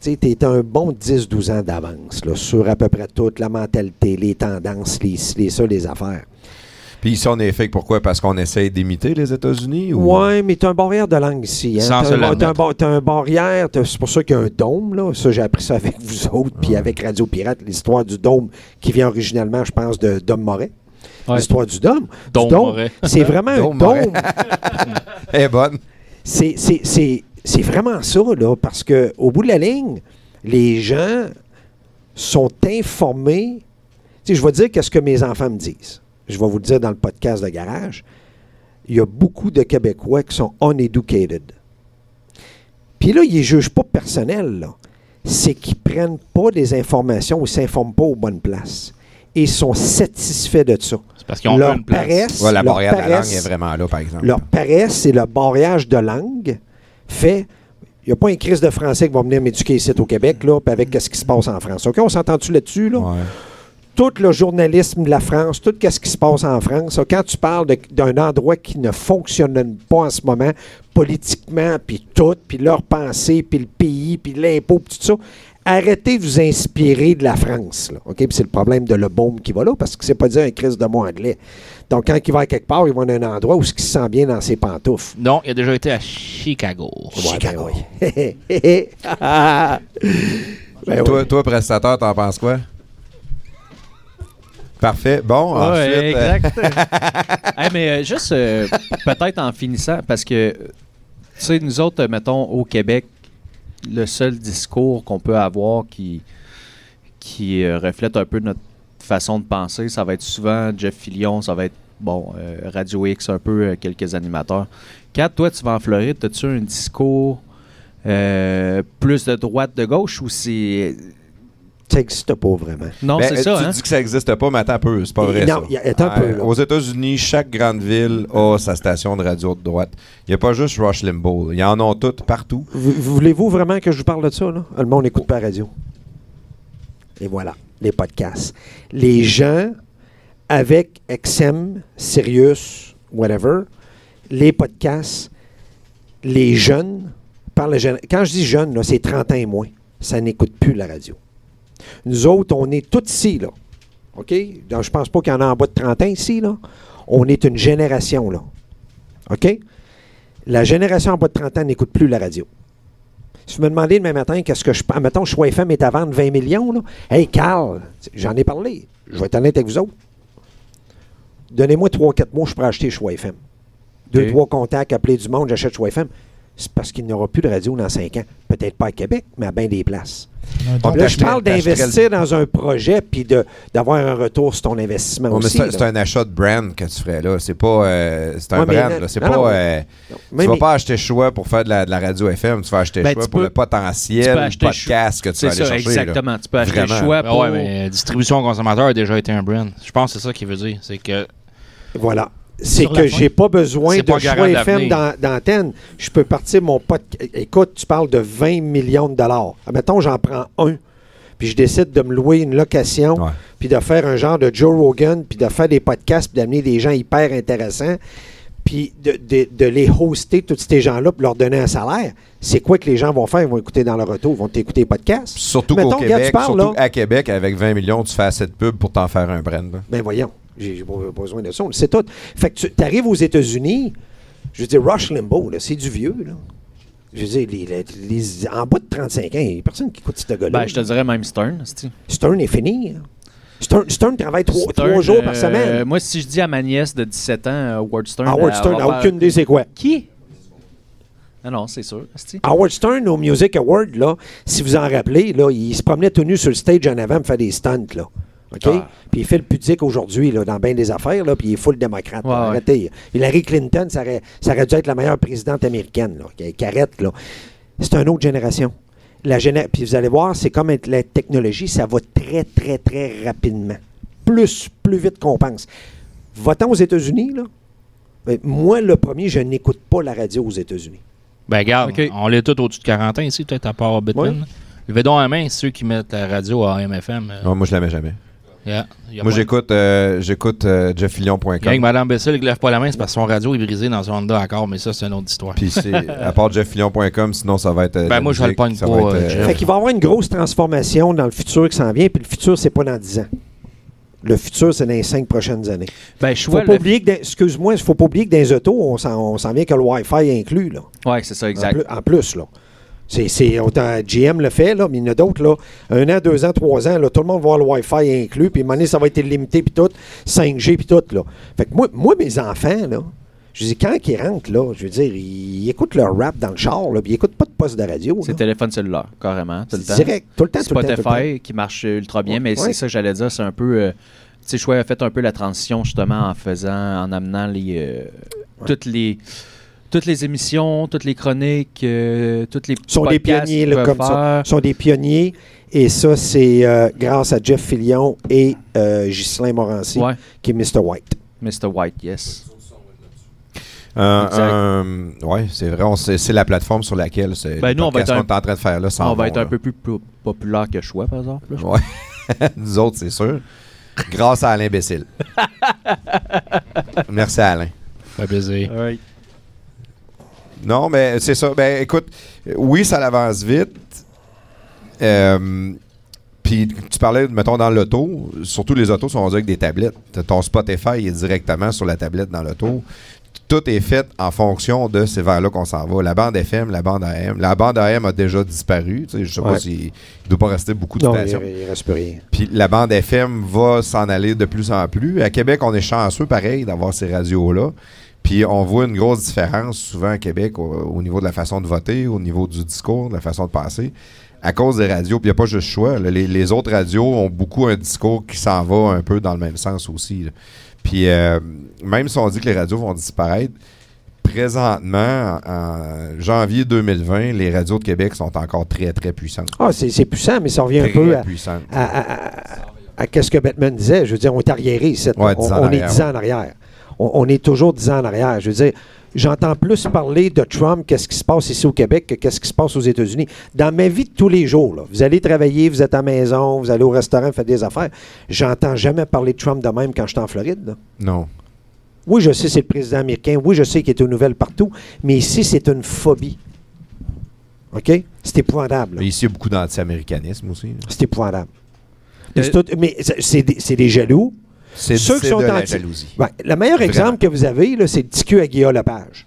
Tu es un bon 10-12 ans d'avance sur à peu près toute la mentalité, les tendances, les, les ça, les affaires. Puis ici, on est fake, pourquoi? Parce qu'on essaye d'imiter les États-Unis? Ou... Ouais, mais tu as un barrière de langue ici. Hein? Sans un, bar- barrière, c'est pour ça qu'il y a un dôme. Là. Ça, j'ai appris ça avec vous autres, puis avec Radio Pirate, l'histoire du dôme qui vient originalement, je pense, de Dom Moret. Ouais. L'histoire du dôme. C'est vraiment un Dôme. <laughs> Elle est bonne. C'est- c'est c'est- c'est vraiment ça, là, parce que au bout de la ligne, les gens sont informés. Je vais dire qu'est-ce que mes enfants me disent. Je vais vous le dire dans le podcast de garage. Il y a beaucoup de Québécois qui sont uneducated. Puis là, ils ne jugent pas personnel, là. C'est qu'ils prennent pas des informations ou ne s'informent pas aux bonnes places. Et ils sont satisfaits de ça. C'est Parce qu'ils ont leur une place. paresse, Ouais, la leur barrière de la langue paresse- est vraiment là, par exemple. Leur paresse et le barrage de langue fait. Il n'y a pas un crise de français qui va venir m'éduquer ici au Québec, là, puis avec ce qui se passe en France. OK, on s'entend-tu là-dessus, là? Ouais. Tout le journalisme de la France, tout ce qui se passe en France, quand tu parles d'un endroit qui ne fonctionne pas en ce moment, politiquement, puis tout, puis leur pensée, puis le pays, puis l'impôt, puis tout ça, arrêtez de vous inspirer de la France. Là, OK? Puis c'est le problème de le baume qui va là, parce que c'est pas dire un crise de mot anglais. Donc, quand il va à quelque part, il va dans un endroit où il se sent bien dans ses pantoufles. Non, il a déjà été à Chicago. Ouais, ben oui. <laughs> Ben toi, oui. toi, prestataire, t'en penses quoi? Parfait. Bon, Ouais, ensuite... euh, exact. <laughs> Hey, mais euh, juste euh, peut-être en finissant, parce que, tu sais, nous autres, mettons, au Québec, le seul discours qu'on peut avoir qui, qui euh, reflète un peu notre façon de penser, ça va être souvent Jeff Fillion, ça va être, bon, euh, Radio X, un peu euh, quelques animateurs. Quand toi, tu vas en Floride, as-tu un discours plus de droite, de gauche, ou c'est... Ça n'existe pas vraiment. Non, Ben, c'est ça, tu hein? dis que ça n'existe pas, mais attends un peu, c'est pas vrai. Non, ça. y a- attends un peu, Euh, là. aux États-Unis, chaque grande ville a sa station de radio de droite. Il n'y a pas juste Rush Limbaugh. Ils en ont toutes partout. Vous- Voulez-vous vraiment que je vous parle de ça? Là? Le monde n'écoute pas la radio. Et voilà, les podcasts. Les gens avec XM, Sirius, whatever, les podcasts, les jeunes, par le jeune- quand je dis jeunes, c'est 30 ans et moins, ça n'écoute plus la radio. Nous autres, on est tous ici, là. OK? Donc, je pense pas qu'il y en a en bas de 30 ans ici, là. On est une génération, là. OK? La génération en bas de 30 ans n'écoute plus la radio. Si vous me demandez demain matin, qu'est-ce que je mettons, Choix FM est à vendre 20 millions, là. Hey, Carl, j'en ai parlé. Je vais être honnête avec vous autres. Donnez-moi 3-4 mois, je pourrais acheter Choix FM. Deux, OK. trois contacts, appeler du monde, j'achète Choix FM. C'est parce qu'il n'y aura plus de radio dans 5 ans. Peut-être pas à Québec, mais à bien des places. On Là, je t'acheterait- parle d'investir dans un projet puis de- d'avoir un retour sur ton investissement aussi. c'est, là. c'est un achat de brand que tu ferais là. C'est pas. euh, c'est un Ouais, brand. là. C'est pas. non. euh, Non, tu mais- vas mais- pas acheter choix pour faire de la, de la radio FM. Tu vas acheter Ben, choix pour peux- le potentiel podcast que tu vas aller ça, chercher. là. exactement. Tu peux acheter le Vraiment. choix Ben pour... ouais, mais distribution consommateur a déjà été un brand. Je pense que c'est ça qu'il veut dire. C'est que Voilà. C'est que j'ai pas besoin de pas choix FM d'antenne. Je peux partir mon pote. Écoute, tu parles de 20 millions de dollars. Mettons, j'en prends un, puis je décide de me louer une location, Ouais. puis de faire un genre de Joe Rogan, puis de faire des podcasts, puis d'amener des gens hyper intéressants, puis de, de- de les hoster, tous ces gens-là, puis leur donner un salaire. C'est quoi que les gens vont faire? Ils vont écouter dans leur retour. Ils vont t'écouter les podcasts. Surtout Mettons, qu'au regarde, Québec, tu parles, surtout là. à Québec, avec 20 millions, tu fais assez de pub pour t'en faire un brand. là. Ben voyons, j'ai pas besoin de ça, on le sait tout. Fait que tu arrives aux États-Unis, je veux dire, Rush Limbaugh, c'est du vieux, là. Je veux dire, les, les- les- en bas de 35 ans, il n'y a personne qui écoute ce gars-là. Ben, je te dirais même Stern. Stern est fini. hein. Stern, Stern travaille trois, Stern, trois jours par euh, semaine. Moi, si je dis à ma nièce de 17 ans, Howard Stern... Howard elle Stern n'a aucune idée c'est quoi? Qui? Ah non, c'est sûr. Howard Stern au Music Award, là, si vous en rappelez, là, il se promenait tout nu sur le stage en avant pour faire des stunts. Là. OK? Ah. Puis il fait le pudique aujourd'hui dans bien des affaires, là, puis il est full démocrate. ouais. Arrêtez. Hillary Clinton, ça aurait, ça aurait dû être la meilleure présidente américaine. Là, qui- qui arrête, là. C'est une autre génération. La géné- Puis vous allez voir, c'est comme la technologie, ça va très, très, très rapidement. Plus, plus vite qu'on pense. Votant aux États-Unis, là, ben, moi, le premier, je n'écoute pas la radio aux États-Unis. Ben, regarde, Ok. on l'est tous au-dessus de 40 ans ici, peut-être à part Bitman. Ouais. Levez donc la main, ceux qui mettent la radio à AMFM. euh, Non, moi, je la mets jamais. Yeah, Moi, j'écoute, euh, j'écoute euh, jeffillion.com. Gang, Madame Bessel qui lève pas la main, c'est parce que son radio est brisé dans son Honda encore, mais ça, c'est une autre histoire. Puis c'est <laughs> à part jeffillion.com, sinon ça va être. euh, Ben, moi, je le pogne pas, euh, Jeff. Fait qu'il va y avoir une grosse transformation dans le futur qui s'en vient, puis le futur, c'est pas dans 10 ans. Le futur, c'est dans les 5 prochaines années. Ben, je Faut vois pas le... oublier que, dans- excuse-moi, il faut pas oublier que dans les autos, on s'en, vient que le Wi-Fi inclus, là. Ouais, c'est ça, En exact. plus, en plus, là. C'est, autant GM le fait, là, mais il y en a d'autres, là. Un an, deux ans, trois ans, là, tout le monde va avoir le Wi-Fi inclus, puis à un moment donné, ça va être limité, puis tout, 5G, puis tout, là. Fait que moi, moi, mes enfants, là, je dis, quand ils rentrent, là, je veux dire, ils écoutent leur rap dans le char, là, puis ils écoutent pas de poste de radio, C'est téléphone cellulaire, carrément, tout le temps. Direct, tout le temps, tout le. Spotify qui marche ultra bien, mais Ouais. c'est ça que j'allais dire, c'est un peu. euh, tu sais, Choix a fait un peu la transition justement en faisant, en amenant les. euh, toutes les. Toutes les émissions, toutes les chroniques, euh, toutes les sont des podcasts pionniers là, comme ça. faire. sont des pionniers. Et ça, c'est euh, grâce à Jeff Fillion et euh, Ghislain Morancy, Ouais, qui est Mr. White. Mr. White, yes. Un- Exact. un- ouais, c'est vrai. C'est la plateforme sur laquelle c'est. Ben, nous, on va podcast être un- qu'on est en train de faire là. On va vont, être un là. peu plus po- populaire que Choix, par exemple. Ouais. <laughs> Nous autres, c'est sûr. Grâce à Alain Bécile. <laughs> Merci Alain. Ça fait plaisir. Non, mais c'est ça. Ben, écoute, oui, ça avance vite. Euh, Puis tu parlais, mettons, dans l'auto, surtout les autos sont avec des tablettes. Ton Spotify est directement sur la tablette dans l'auto. Tout est fait en fonction de c'est vers là qu'on s'en va. La bande FM, la bande AM. La bande AM a déjà disparu. Tu sais, je sais pas s'il ne doit pas rester beaucoup de Non, il ne reste plus rien. Puis la bande FM va s'en aller de plus en plus. À Québec, on est chanceux, pareil, d'avoir ces radios-là. Puis on voit une grosse différence souvent à Québec au, au niveau de la façon de voter, au niveau du discours, de la façon de passer, à cause des radios. Puis il n'y a pas juste choix. là. Les, les autres radios ont beaucoup un discours qui s'en va un peu dans le même sens aussi. là. Puis euh, même si on dit que les radios vont disparaître, présentement, en, janvier 2020, les radios de Québec sont encore très, très puissantes. Ah, c'est puissant, mais ça revient un peu à, à, à- à- à qu'est-ce que Batman disait? Je veux dire, on est arriéré. Ouais, on, 10 ans on est arrière, 10 ans en arrière. On, on est toujours 10 ans en arrière. Je veux dire, j'entends plus parler de Trump, qu'est-ce qui se passe ici au Québec, que qu'est-ce qui se passe aux États-Unis. Dans ma vie de tous les jours, là, vous allez travailler, vous êtes à la maison, vous allez au restaurant, vous faites des affaires. J'entends jamais parler de Trump de même quand je suis en Floride. là. Non. Oui, je sais, c'est le président américain. Oui, je sais qu'il est aux nouvelles partout. Mais ici, c'est une phobie. OK? C'est épouvantable. là. Mais ici, il y a beaucoup d'anti-américanisme aussi. C'est épouvantable. Euh, tout- mais c'est- c'est des, c'est des jaloux. C'est Ceux qui sont de la anti- jalousie. Ouais, le meilleur Vraiment. exemple que vous avez, là, c'est le petit cul à Guillaume Lepage.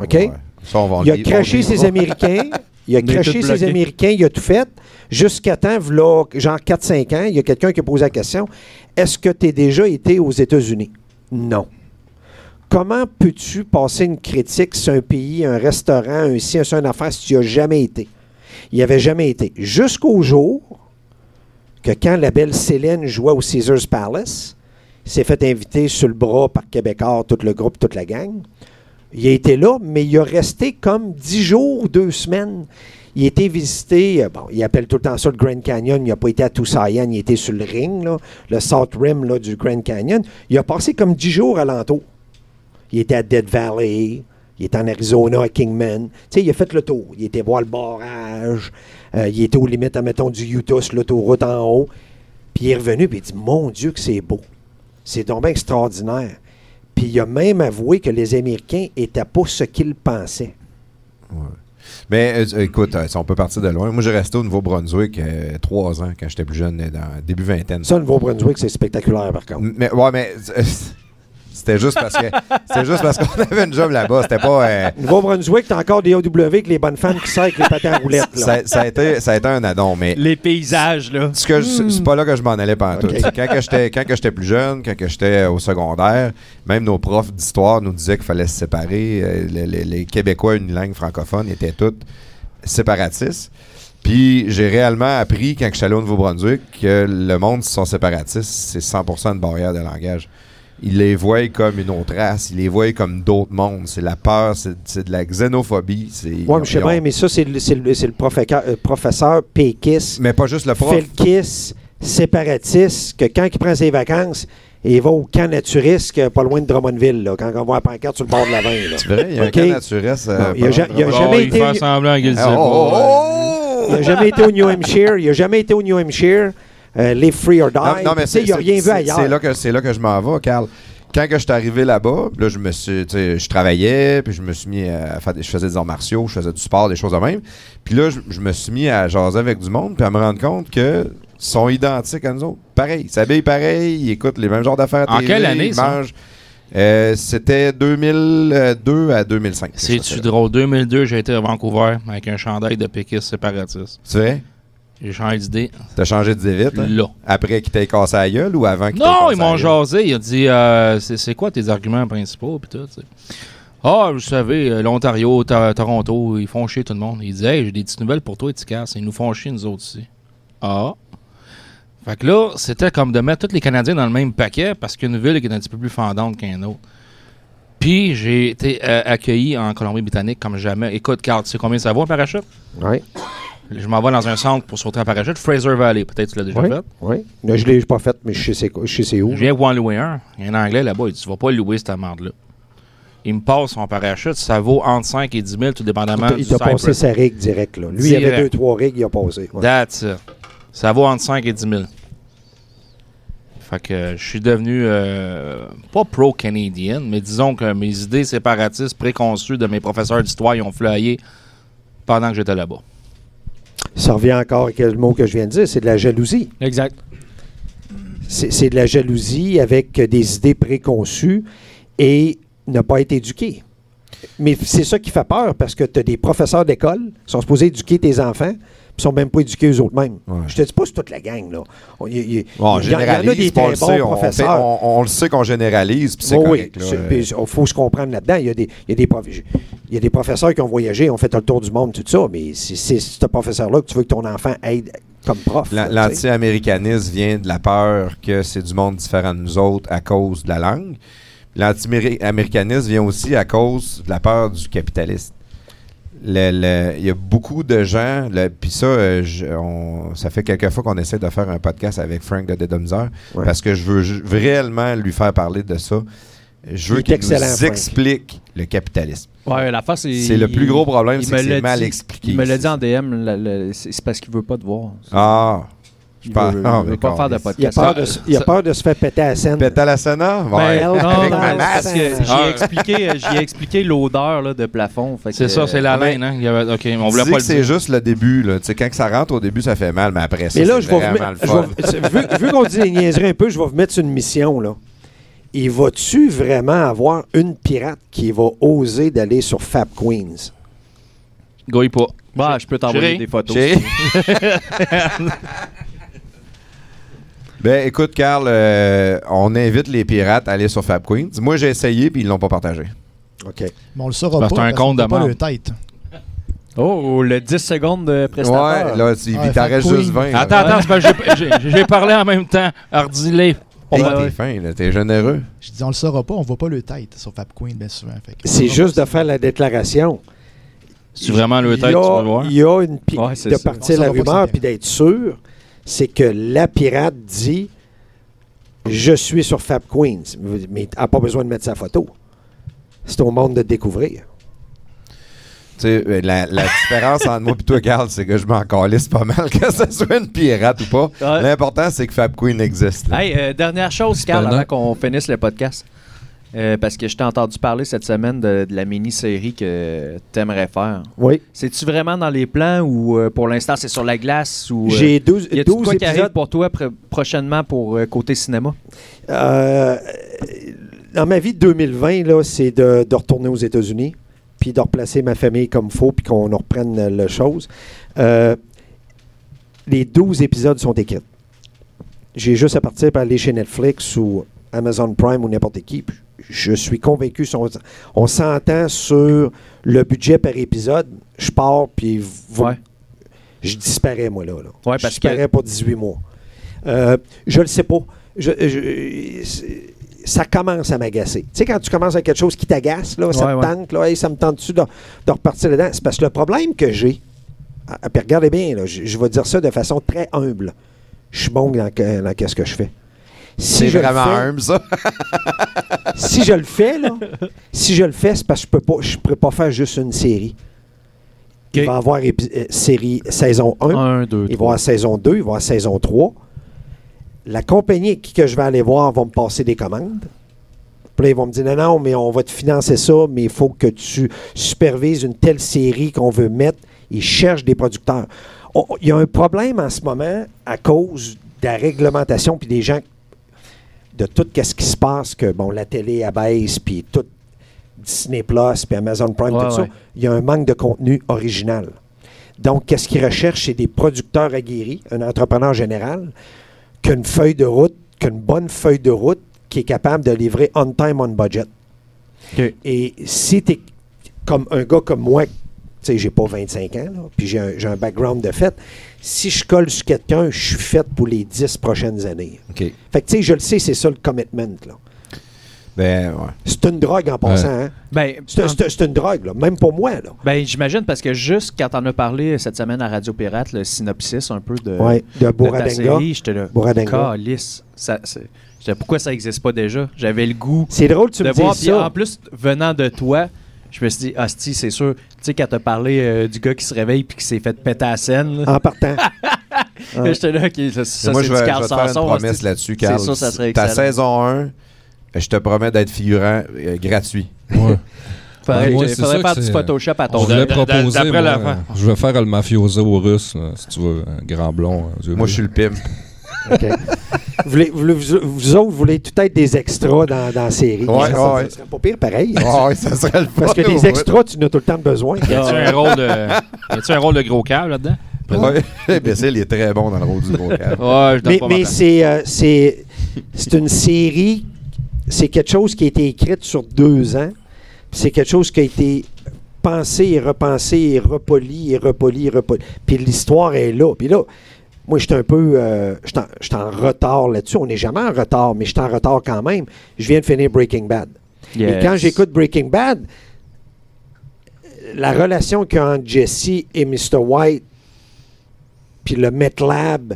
OK? Ouais. Ça, on va Il a craché ses Américains. Il a <laughs> craché ses. Américains, il a tout fait. Jusqu'à temps, genre 4-5 ans, il y a quelqu'un qui a posé la question Est-ce que tu as déjà été aux États-Unis? Non. Comment peux-tu passer une critique sur un pays, un restaurant, un ci, un ça, une affaire, si tu n'y as jamais été? Il n'y avait jamais été. Jusqu'au jour que quand la belle Céline jouait au Caesars Palace, s'est fait inviter sur le bras par Québécois, tout le groupe, toute la gang. Il a été là, mais il a resté comme dix jours ou deux semaines. Il a été visité, euh, bon, il appelle tout le temps ça le Grand Canyon, il n'a pas été à Tusayan, il était sur le ring, le South Rim là, du Grand Canyon. Il a passé comme dix jours alentour. Il était à Dead Valley, il était en Arizona à Kingman. Tu sais, il a fait le tour. Il était voir le barrage, euh, il était aux limites, admettons, du Utah sur l'autoroute en haut. Puis il est revenu, puis il dit Mon Dieu, que c'est beau. C'est donc bien extraordinaire. Puis il a même avoué que les Américains n'étaient pas ce qu'ils pensaient. Mais euh, écoute, euh, si on peut partir de loin. Moi, j'ai resté au Nouveau-Brunswick euh, trois ans quand j'étais plus jeune, dans début vingtaine. Ça, le Nouveau-Brunswick, c'est spectaculaire, par contre. Mais ouais, mais <laughs> c'était juste parce que c'était juste parce qu'on avait une job là-bas. C'était pas. euh, Nouveau-Brunswick, t'as encore des AW avec les bonnes femmes qui sortent avec les patins à roulettes. Là. ça, ça a été, ça a été un addon, mais Les paysages, là. Ce que je- c'est pas là que je m'en allais pendant tout. Quand que j'étais quand que j'étais plus jeune, quand que j'étais au secondaire, même nos profs d'histoire nous disaient qu'il fallait se séparer. Euh, Les, les- les Québécois une langue francophone étaient tous séparatistes. Puis j'ai réellement appris quand je suis allé au Nouveau-Brunswick que le monde sont séparatistes, c'est 100% de barrière de langage. Ils les voient comme une autre race, ils les voient comme d'autres mondes. C'est la peur, c'est de la xénophobie. c'est- Oui, je sais bien, mais ça, c'est le, c'est le- euh, professeur Pékis, Mais pas juste le prof. Felkis, séparatiste, que quand il prend ses vacances, il va au camp naturiste, que pas loin de Drummondville, là, quand on voit la pancarte sur le bord de la 20. Là. C'est vrai, il y a un camp naturiste. euh, il jamais été- fait semblant qu'il Oh, oh, oh! Il n'a jamais été au New Hampshire. Il n'a jamais été au New Hampshire. Euh, live free or die. Non, non, mais Tu sais, c'est il n'a rien vu ailleurs. C'est là que c'est là que je m'en vais, Carl. Quand que je suis arrivé là-bas, là je me suis, tu sais, je travaillais, puis je me suis mis à faire, des- je faisais des arts martiaux, je faisais du sport, des choses de même. Puis là, je, je me suis mis à jaser avec du monde, puis à me rendre compte que sont identiques à nous autres. Pareil, ils s'habillent pareil, ils écoutent les mêmes genres d'affaires. En TV, quelle année, ils ça? mangent. Euh, C'était 2002 à 2005. que je C'est-tu drôle? 2002, j'ai été à Vancouver avec un chandail de péquiste séparatiste. C'est vrai? J'ai changé d'idée. T'as changé d'idée vite? hein? Là. Après qu'il t'ait cassé la gueule ou avant qu'il t'ait Non, ils m'ont jasé. Ils ont dit euh, c'est quoi tes arguments principaux? Puis tout, tu sais. Ah, vous savez, euh, l'Ontario, Ta- Toronto, ils font chier tout le monde. Ils disaient Hey, j'ai des petites nouvelles pour toi, Ticas. Ils nous font chier, nous autres ici. Ah. Fait que là, c'était comme de mettre tous les Canadiens dans le même paquet parce qu'une ville qui est un petit peu plus fendante qu'un autre. Puis j'ai été euh, accueilli en Colombie-Britannique comme jamais. Écoute, Carl, tu sais combien ça vaut un parachute? Oui, Je m'en vais dans un centre pour sauter en parachute. Fraser Valley, peut-être tu l'as déjà oui, fait. oui. Là, je ne l'ai pas fait, mais je sais je sais où. Je viens en louer un. Il y a un Anglais là-bas, il dit Tu vas pas louer cette merde-là. Il me passe son parachute, ça vaut entre 5 et 10 000, tout dépendamment Il du t'a passé sa rig direct. Là. Lui, il avait deux, trois rigs, il a passé. Ouais. That's it. Ça vaut entre 5 et 10 000. Fait que euh, je suis devenu euh, pas pro-canadien, mais disons que mes idées séparatistes préconçues de mes professeurs d'histoire ont flyé pendant que j'étais là-bas. Ça revient encore à quel mot que je viens de dire, c'est de la jalousie. Exact. C'est de la jalousie avec des idées préconçues et ne pas être éduqué. Mais c'est ça qui fait peur parce que tu as des professeurs d'école qui sont supposés éduquer tes enfants puis sont même pas éduqués eux autres mêmes. Ouais. Je te dis pas c'est toute la gang. Là. On- y- Bon, on il y en- il y en a des on très le bons sait, on, fait- professeurs. on- on le sait qu'on généralise, puis c'est correct. oui. Il faut se comprendre là-dedans. Il y, a des, y a des prof- il y a des professeurs qui ont voyagé, ont fait le tour du monde, tout ça, mais c'est ce professeur-là que tu veux que ton enfant aide comme prof. L'anti-américanisme vient de la peur que c'est du monde différent de nous autres à cause de la langue. L'anti-américanisme vient aussi à cause de la peur du capitaliste. Le- le- Il y a beaucoup de gens, le- puis ça, euh, je- on- ça fait quelques fois qu'on essaie de faire un podcast avec Frank de Ouais. parce que je veux ju- réellement lui faire parler de ça. Je veux qu'il nous Frank. explique le capitalisme. Ouais, la face, C'est le plus gros problème, il c'est mal dit- expliqué. Il me l'a dit en DM, c'est parce qu'il veut pas te voir. Ah, je il veut, ah, veut pas faire de câlisse. Il a, podcast. peur de, Ça- se- il a peur de se faire péter à la scène. Pète à la Sénat? Ben, Ouais. non, Avec non, ma masse. que Ah. j'ai expliqué, j'ai expliqué l'odeur là, de plafond. C'est que, ça, c'est la laine, hein? Il y avait- OK, on voulait pas le c'est juste le début. Là. Tu sais, Quand ça rentre au début, ça fait mal, mais après c'est vraiment mettre- le fun. vais- vu, vu qu'on dit les niaiseries un peu, je vais vous mettre sur une mission. Là. Et vas-tu vraiment avoir une pirate qui va oser d'aller sur Fab Queens? Gouille pas. Bah, je peux t'envoyer des photos. <laughs> <laughs> <laughs> Ben, écoute, Carl, euh, on invite les pirates à aller sur Fab Queens. Moi, j'ai essayé, puis ils l'ont pas partagé. OK. Mais on le saura Ben, pas. c'est un compte de pas le tête. Oh, le 10 secondes de prestataire. Ouais, là, tu Ouais, t'en restes Fab juste Queen. 20. Attends, là. attends, j'ai- parlé en même temps. Hardilé. Hey, t'es fin, là, t'es généreux. Je dis, on le saura pas, on voit pas le tête sur Fab Queen, bien souvent. C'est juste de faire la déclaration. C'est vraiment le Il y tête, tu a- vas voir? Il y a une pi- Ouais, c'est de ça. partir la rumeur puis d'être sûr, c'est que la pirate dit Je suis sur Fab Queens, mais elle n'a pas besoin de mettre sa photo. C'est au monde de découvrir. Tu sais, euh, la, la différence entre moi et toi, Carl, c'est que je m'en calisse pas mal, que ce soit une pirate ou pas. Ouais. L'important, c'est que Fab Queen existe. là. Hey, euh, dernière chose, Carl, Cependant- avant qu'on finisse le podcast. Euh, parce que je t'ai entendu parler cette semaine de, de la mini-série que t'aimerais faire. Oui. C'est-tu vraiment dans les plans ou euh, pour l'instant c'est sur la glace ou euh, J'ai 12, y a 12 quoi qui arrive épisodes. pour toi pr- prochainement pour euh, côté cinéma? Dans ma vie de 2020, là, c'est de, de retourner aux États-Unis, puis de replacer ma famille comme faut, puis qu'on en reprenne la chose. Les 12 épisodes sont écrits. J'ai juste à partir par aller chez Netflix ou Amazon Prime ou n'importe qui. puis Je suis convaincu, si on, on s'entend sur le budget par épisode, je pars, puis vous- Ouais. je disparais, moi, là. là. Ouais, je disparais que- pour 18 mois. Euh, je le sais pas. Je- je- c'est- ça commence à m'agacer. Tu sais, quand tu commences à quelque chose qui t'agace, là, ça te tente, là, Hey, ça me tente-tu de, de repartir dedans? C'est parce que le problème que j'ai, ah, ah, puis regardez bien, là, je, je vais dire ça de façon très humble. Je suis bon dans, que- dans qu'est-ce que je fais. Si c'est je le vraiment fais- humble, ça. <laughs> si je le fais, là, si je le fais, c'est parce que je peux pas, je pourrais pas faire juste une série. Il va y avoir euh, série saison 1, 1, 2, il va y 3. avoir saison 2, il va y avoir saison 3. La compagnie qui que je vais aller voir va me passer des commandes. Puis là, ils vont me dire non, non, mais on va te financer ça, mais il faut que tu supervises une telle série qu'on veut mettre. Ils cherchent des producteurs. Il y a un problème en ce moment à cause de la réglementation puis des gens de tout ce qui se passe, que bon, la télé abaisse, puis tout Disney Plus, puis Amazon Prime, Ouais, tout ça. Il y a un manque de contenu original. Donc, qu'est-ce qu'ils recherchent? C'est des producteurs aguerris, un entrepreneur général, qui a une feuille de route, qui a une bonne feuille de route, qui est capable de livrer on time, on budget. Et si tu es comme un gars comme moi, sais, j'ai pas 25 ans, là, puis j'ai un, j'ai un background de fait, si je colle sur quelqu'un, je suis fait pour les 10 prochaines années. OK. Fait que, tu sais, je le sais, c'est ça le commitment, là. Ben, ouais. C'est une drogue en passant. hein. Ben, C'est c'est- c'est une drogue, là. même pour moi. Là. ben, j'imagine parce que juste quand on a parlé cette semaine à Radio Pirate, le synopsis un peu de, Ouais, de de ta Bouradenga. série, j'étais là. Bouradenga. Calice. Ça, c'est- j'étais, pourquoi ça n'existe pas déjà? J'avais le goût C'est drôle, tu de me voir. dis en plus, venant de toi, je me suis dit, Asti, c'est sûr. Tu sais, quand t'as parlé euh, du gars qui se réveille puis qui s'est fait péter à la scène, là, En partant. <laughs> Ouais. j'étais là, qui, ça, ça, moi, c'est je du vais, je Carl vais te faire une Sanson, promesse là-dessus, C'est Carl. sûr, ça serait Ta saison 1, je te promets d'être figurant euh, gratuit. Ouais. <laughs> Faudrait, Ben, moi, faudrait c'est ça faire du c'est- Photoshop à Je ton voulais d'a- proposer. moi, la fin. Je vais faire le mafioso russe, là, si tu veux, un grand blond. hein, Moi, je suis le pimp. Vous, voulez- vous, vous- vous autres, vous voulez tout être des extras dans, dans la série. Ouais, ça, ça- ouais. ça serait pas pire pareil. Ouais, ça serait le fun. Parce que des extras, tu en as tout le temps besoin. Y a-tu un rôle de, y un rôle de gros cave là-dedans? Ouais, <laughs> l'imbécile, il est très bon dans le rôle du gros. Ouais, donne Mais, c'est, euh, c'est, c'est une série, c'est quelque chose qui a été écrite sur deux ans. puis C'est quelque chose qui a été pensé et repensé et repoli et repoli et repoli. Puis l'histoire est là. Puis là, moi, je suis un peu. euh, je suis en- retard là-dessus. On n'est jamais en retard, mais je suis en retard quand même. Je viens de finir Breaking Bad. Et quand j'écoute Breaking Bad, la relation qu'il y a entre Jesse et Mr. White, puis le MetLab,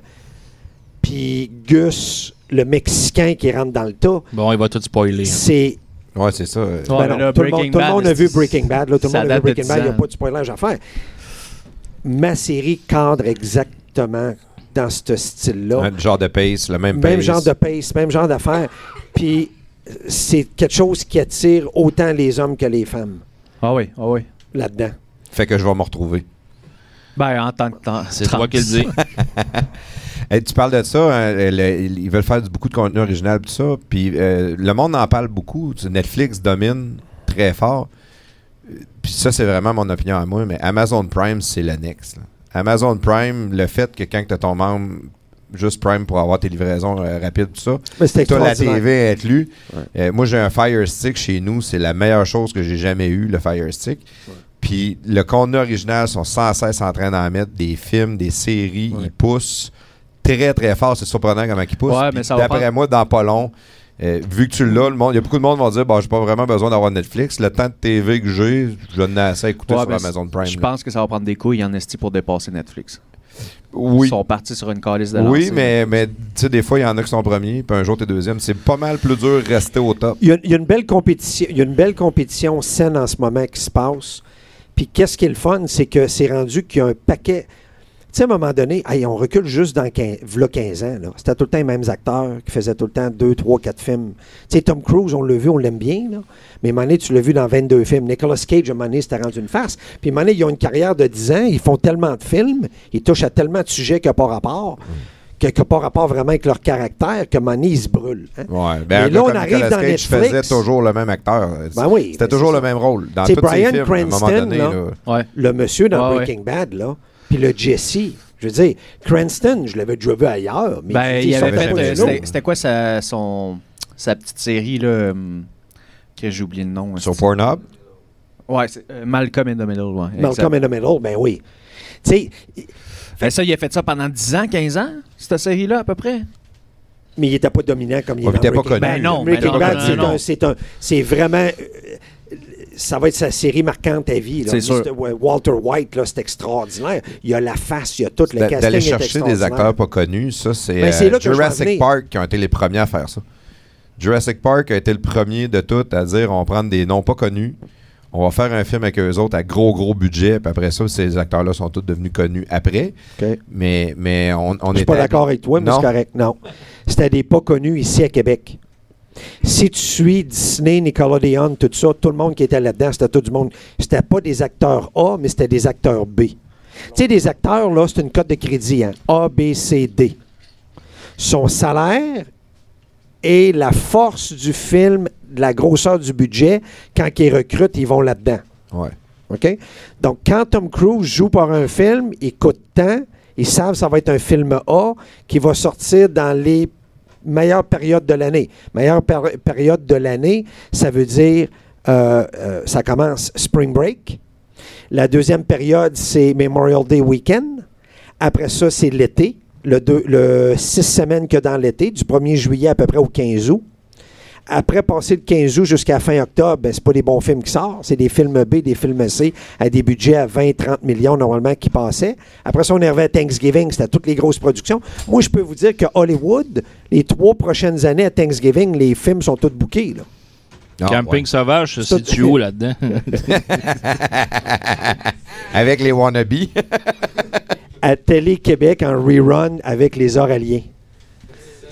puis Gus, le Mexicain qui rentre dans le tas, Bon, il va tout spoiler. hein. c'est. Ouais, c'est ça. Ouais, ben mais non, là, tout, le monde, tout le Bad, monde a vu Breaking Bad. là, tout le monde a vu Breaking Bad. Il n'y a 10 ans. pas de spoilage à faire. Ma série cadre exactement dans ce style-là. Le genre de pace, le même, Même pace. genre de pace, même genre d'affaires. Puis c'est quelque chose qui attire autant les hommes que les femmes Ah oui, ah oui. là-dedans. Fait que je vais me retrouver. Ben, en tant que temps. C'est toi qui le dis. <laughs> Hey, tu parles de ça, hein, le- ils veulent faire du- beaucoup de contenu original tout ça, puis euh, le monde en parle beaucoup. Netflix domine très fort. Puis ça, c'est vraiment mon opinion à moi, mais Amazon Prime, c'est l'annexe. là. Amazon Prime, le fait que quand tu as ton membre, juste Prime pour avoir tes livraisons euh, rapides, tout ça, Mais c'est Toi, la. TV inclus. Ouais. Euh, moi, j'ai un Fire Stick chez nous. C'est la meilleure chose que j'ai jamais eu, le Fire Stick. Puis le contenu original sont sans cesse en train d'en mettre des films, des séries. Ils poussent très, très fort. C'est surprenant comment ils poussent. D'après prendre- moi, dans pas long, euh, vu que tu l'as, le monde, il y a beaucoup de monde qui vont dire bon, j'ai pas vraiment besoin d'avoir Netflix. Le temps de TV que j'ai, je l'ai assez à écouter Ouais, sur ben, Amazon Prime. Je pense que ça va prendre des couilles en esti pour dépasser Netflix. oui. Ils sont partis sur une calice de Oui, mais, mais tu sais, des fois, il y en a qui sont premiers, puis un jour, t'es deuxième. C'est pas mal plus dur de rester au top. Il y, a, il y a une belle compétition, il y a une belle compétition saine en ce moment qui se passe. Puis qu'est-ce qui est le fun, c'est que c'est rendu qu'il y a un paquet. Tu sais, à un moment donné, hey, on recule juste dans 15, v'là 15 ans. là. C'était tout le temps les mêmes acteurs qui faisaient tout le temps 2, 3, 4 films. Tu sais, Tom Cruise, on l'a vu, on l'aime bien. Là. Mais à un moment donné, tu l'as vu dans 22 films. Nicolas Cage, à un moment donné, c'était rendu une farce. Puis à un moment donné, ils ont une carrière de 10 ans, ils font tellement de films, ils touchent à tellement de sujets qui n'ont pas rapport, que qui n'ont pas rapport vraiment avec leur caractère, moment donné, ils se brûlent. hein. Ouais, ben, là, on arrive Nicolas dans Cage Netflix. faisait toujours le même acteur. Ben oui, C'était toujours le même rôle. Dans C'est tous Bryan ses films, à un moment Cranston, donné, là. là. Ouais. le monsieur dans Ouais, Breaking Bad, là, puis le Jesse. Je veux dire, Cranston, je l'avais déjà vu ailleurs. Mais Ben, il avait fait. euh, C'était quoi sa, son, sa petite série, là hum, que j'ai oublié le nom. Sur esti. Pornhub? Ouais, c'est, euh, Malcolm in the Middle. Ouais, Malcolm in the Middle, ben oui. Tu sais, Fait ça, il a fait ça pendant 10 ans, 15 ans, cette série-là, à peu près. mais il n'était pas dominant comme il dans puis il était pas connu. Ben non, Breaking ben non, Bad, non, c'est non, un- non. c'est un- c'est vraiment... euh, ça va être sa série marquante à vie. là. C'est sûr. Mr. Walter White, là, c'est extraordinaire. Il y a la face, il y a tout. Le casting D'aller est chercher des acteurs pas connus, ça, c'est Ben, c'est euh, Jurassic. Park qui ont été les premiers à faire ça. Jurassic Park a été le premier de tout à dire on va prendre des noms pas connus, on va faire un film avec eux autres à gros, gros budget, puis après ça, ces acteurs-là sont tous devenus connus après. OK. Mais, mais on, on Je suis pas d'accord avec toi, mais Non. c'est correct. Non. C'était des pas connus ici à Québec. Si tu suis Disney, Nickelodeon, tout ça, tout le monde qui était là-dedans, c'était tout du monde. C'était pas des acteurs A, mais c'était des acteurs B. Tu sais, des acteurs, là, c'est une cote de crédit, hein? A, B, C, D. Son salaire et la force du film, la grosseur du budget, quand ils recrutent, ils vont là-dedans. Ouais. OK? Donc, quand Tom Cruise joue pour un film, il coûte tant, ils savent que ça va être un film A qui va sortir dans les meilleures périodes de l'année. Meilleure péri- période de l'année, ça veut dire, euh, euh, ça commence Spring Break. La deuxième période, c'est Memorial Day Weekend. Après ça, c'est l'été, le, le six semaines que dans l'été, du 1er juillet à peu près au 15 août. Après passer le 15 août jusqu'à fin octobre, ben, c'est pas des bons films qui sortent, c'est des films B, des films C à des budgets à 20-30 millions normalement qui passaient. Après ça, on est arrivé à Thanksgiving, c'était toutes les grosses productions. Moi, je peux vous dire que Hollywood, les trois prochaines années à Thanksgiving, les films sont tous bookés. Là. Ah, Camping ouais. sauvage, Ça, c'est tu où là-dedans? <laughs> Avec les wannabes. À Télé-Québec en rerun avec les Oraliens.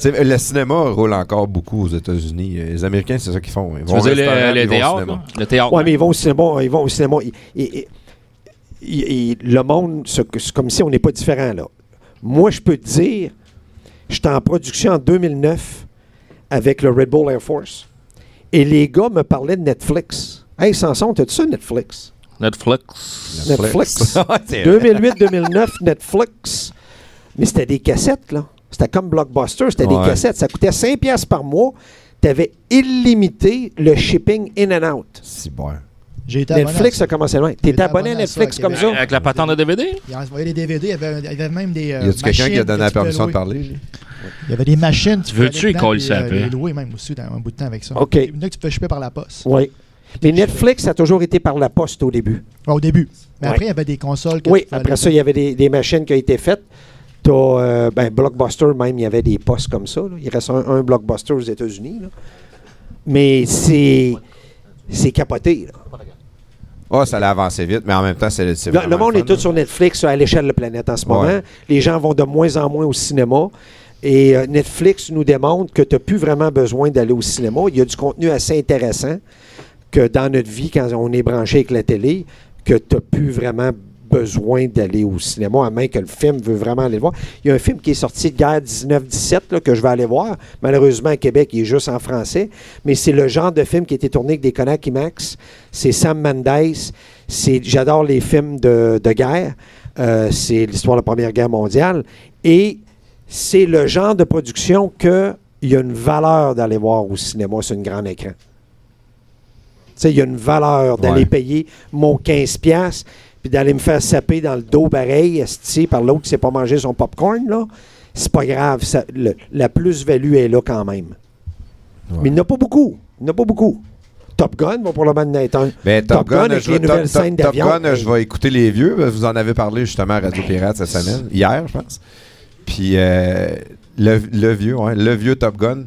Le cinéma roule encore beaucoup aux États-Unis. Les Américains, c'est ça qu'ils font. Ils tu vont veux au dire le, vont théâtre? cinéma. là? Le théâtre? Oui, mais ils vont au cinéma. Ils vont au cinéma. Ils- ils- ils- ils- le monde, c'est comme si on n'est pas différent, là. Moi, je peux te dire, j'étais en production en 2009 avec le Red Bull Air Force. Et les gars me parlaient de Netflix. Hey, Samson, t'as-tu ça, Netflix? Netflix. Netflix. <laughs> Ouais, c'est vrai. 2008-2009, Netflix. Mais c'était des cassettes, là. C'était comme Blockbuster, c'était Ouais. des cassettes. Ça coûtait 5$ piastres par mois. Tu avais illimité le shipping in and out. C'est bon. Netflix à a commencé loin. Étais abonné à abonné à ça, Netflix à comme ça? Avec la patente de DVD? Il envoyait des DVD, il y avait, il y avait même des. euh, Y a-tu quelqu'un qui a donné que la permission de parler? Il y avait des machines. tu Veux-tu puis, ça un peu? Les louer même aussi dans un bout de temps avec ça. OK. Il y en a que tu peux choper par la poste. Oui. Mais Netflix a toujours été par la poste au début. Au début. Mais Ouais. après, il y avait des consoles. que Oui, après ça, il y avait des, des machines qui ont été faites. T'as, euh, ben, Blockbuster, même, il y avait des postes comme ça. là. Il reste un, un Blockbuster aux États-Unis. Mais c'est, c'est capoté. là. Oh, ça l'a avancé vite, mais en même temps, c'est Le, le monde fun, est tout là. sur Netflix à l'échelle de la planète en ce Ouais. moment. Les gens vont de moins en moins au cinéma. Et euh, Netflix nous démontre que tu n'as plus vraiment besoin d'aller au cinéma. Il y a du contenu assez intéressant que dans notre vie, quand on est branché avec la télé, que tu n'as plus vraiment besoin d'aller au cinéma, à moins que le film veut vraiment aller le voir. Il y a un film qui est sorti de guerre 19-17 là, que je vais aller voir. Malheureusement, à Québec, il est juste en français. Mais c'est le genre de film qui a été tourné avec des Konak IMAX. C'est Sam Mendes. C'est, j'adore les films de, de guerre. Euh, c'est l'histoire de la Première Guerre mondiale. Et c'est le genre de production qu'il y a une valeur d'aller voir au cinéma sur un grand écran. Il y a une valeur d'aller Ouais. payer mon 15$ puis d'aller me faire saper dans le dos pareil, esti, par l'autre qui sait pas manger son popcorn, là. C'est pas grave. ça- le- la plus-value est là quand même. Ouais. Mais il n'y en a pas beaucoup. Il n'y en a pas beaucoup. Top Gun va probablement en être un. Ben, Top, Top Gun, je les Top- Top d'avion. Gun, je vais écouter les vieux. Vous en avez parlé justement à Radio Pirate cette semaine, hier, je pense. Puis euh, le, le vieux, le vieux Top Gun.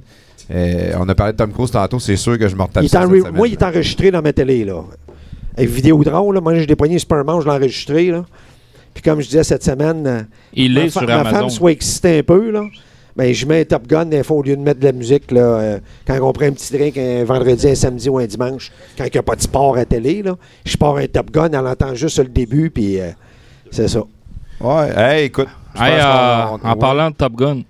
Euh, on a parlé de Tom Cruise tantôt, c'est sûr que je me retape moi, il est enregistré dans ma télé, là. Avec Vidéodrome, là. Moi, j'ai déployé Superman, je l'ai enregistré, là. Puis comme je disais cette semaine, euh, Il ma, est fa- sur ma femme soit excitée un peu, là. Ben, je mets un Top Gun, des fois, au lieu de mettre de la musique, là, euh, quand on prend un petit drink un vendredi, un samedi ou un dimanche, quand il n'y a pas de sport à télé, là, je pars un Top Gun, elle entend juste le début, puis euh, c'est ça. Ouais, hey, écoute. Hey, euh, en ouais. parlant de Top Gun,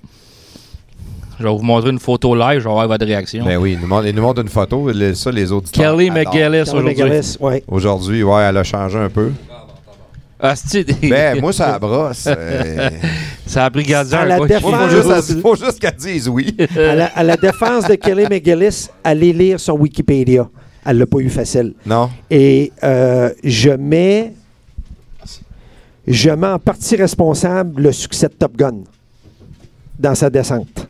je vais vous montrer une photo live, je vais avoir votre réaction. Ben oui, il nous montre, il nous montre une photo. le- ça, les auditeurs. Kelly. McGillis aujourd'hui. Ouais. Aujourd'hui, ouais, elle a changé un peu. Asti, Ben, moi, ça brosse. <laughs> euh, ça a pris. À la quoi. défense- faut, juste, faut juste qu'elle dise oui. <laughs> à, la, à la défense de Kelly McGillis, allez lire son Wikipédia. Elle l'a pas eu facile. Non? Et euh, je mets je mets en partie responsable le succès de Top Gun dans sa descente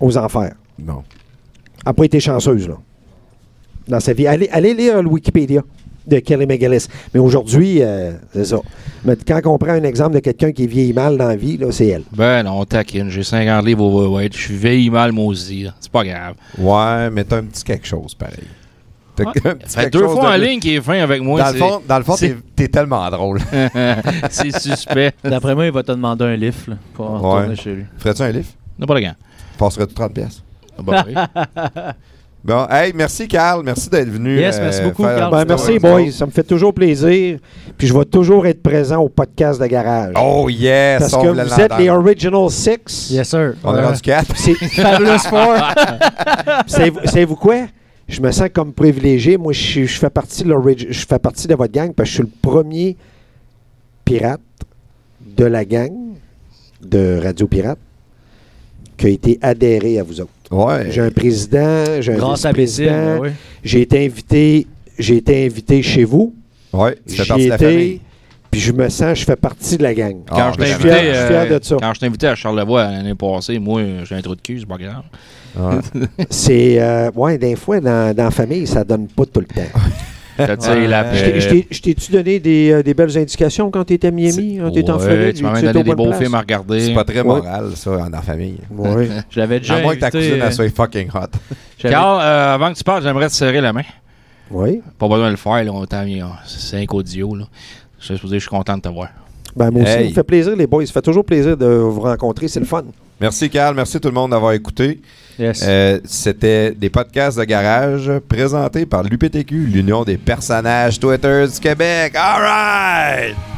aux enfers. Non. Elle n'a pas été chanceuse, là, dans sa vie. Allez, allez lire le Wikipédia de Kelly McGillis. Mais aujourd'hui, euh, c'est ça. Mais quand on prend un exemple de quelqu'un qui vieillit mal dans la vie, là, c'est elle. Ben non, taquine. J'ai 50 livres au ouais, Je suis vieilli mal, là. C'est pas grave. Ouais, mais t'as un petit quelque chose, pareil. T'as <laughs> un petit fait quelque deux chose fois en de- ligne qui est fin avec moi. Dans le fond, dans le fond c'est- t'es, t'es tellement drôle. <laughs> c'est suspect. D'après moi, il va te demander un lift là, pour Ouais. retourner chez lui. Ferais-tu un livre? N'importe quand. Passerais-tu 30 pièces? Ah, oui. <laughs> Bon, hey, merci Carl, merci d'être venu. euh, Yes, merci beaucoup, faire Carl. un Ben, merci, boys. Ça me fait toujours plaisir. Puis je vais toujours être présent au podcast de garage. Oh yes! Parce que vous êtes les. Original Six. Yes, sir. On est Ouais. rendu 4. C'est- <laughs> Fabulous Four. <laughs> Savez-vous savez-vous quoi? Je me sens comme privilégié. Moi, je, fais partie de je fais partie de votre gang parce que je suis le premier pirate de la gang de Radio Pirate qui a été adhéré à vous autres. Ouais. J'ai un président, j'ai un vice-président. ben oui. J'ai été invité, j'ai été invité chez vous. Ouais, tu partie de la famille. Puis je me sens, je fais partie de la gang. Quand Ah, je ben, je suis fier- je suis fier euh, de ça. quand je t'ai invité à Charlevoix l'année passée, moi, j'ai un trou de cul, c'est pas grave. Ouais. <laughs> C'est. euh, ouais, des fois, dans, dans la famille, ça donne pas tout le temps. <laughs> Je t'ai-tu donné des, euh, des belles indications quand tu étais à Miami, quand tu étais en Floride? Tu m'as donné des beaux places? films à regarder. C'est pas très Ouais. moral, ça, en la famille. <laughs> Ouais. <laughs> Je l'avais déjà À moins que ta cousine, euh, elle soit fucking hot. Carl, euh, avant que tu partes, j'aimerais te serrer la main. Oui. Pas besoin de le faire, là, on t'a mis 5 audios. Là. Je suis je suis content de te voir. Ben, moi aussi, Hey. ça me fait plaisir, les boys. Ça fait toujours plaisir de vous rencontrer. C'est le fun. Merci, Carl. Merci tout le monde d'avoir écouté. Yes. Euh, C'était des podcasts de garage présentés par l'UPTQ, l'Union des personnages Twitter du Québec. All right!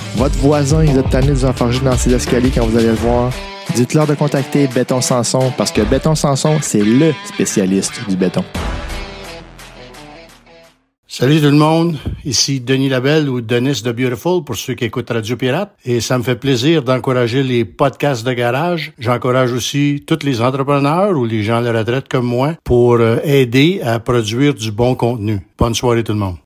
votre voisin, il est tanné de vous enfarger dans ses escaliers quand vous allez le voir. Dites-leur de contacter Béton Sanson parce que Béton Sanson, c'est le spécialiste du béton. Salut tout le monde, ici Denis Labelle ou Denis de Beautiful pour ceux qui écoutent Radio Pirate et ça me fait plaisir d'encourager les podcasts de garage. J'encourage aussi tous les entrepreneurs ou les gens à la retraite comme moi pour euh, aider à produire du bon contenu. Bonne soirée tout le monde.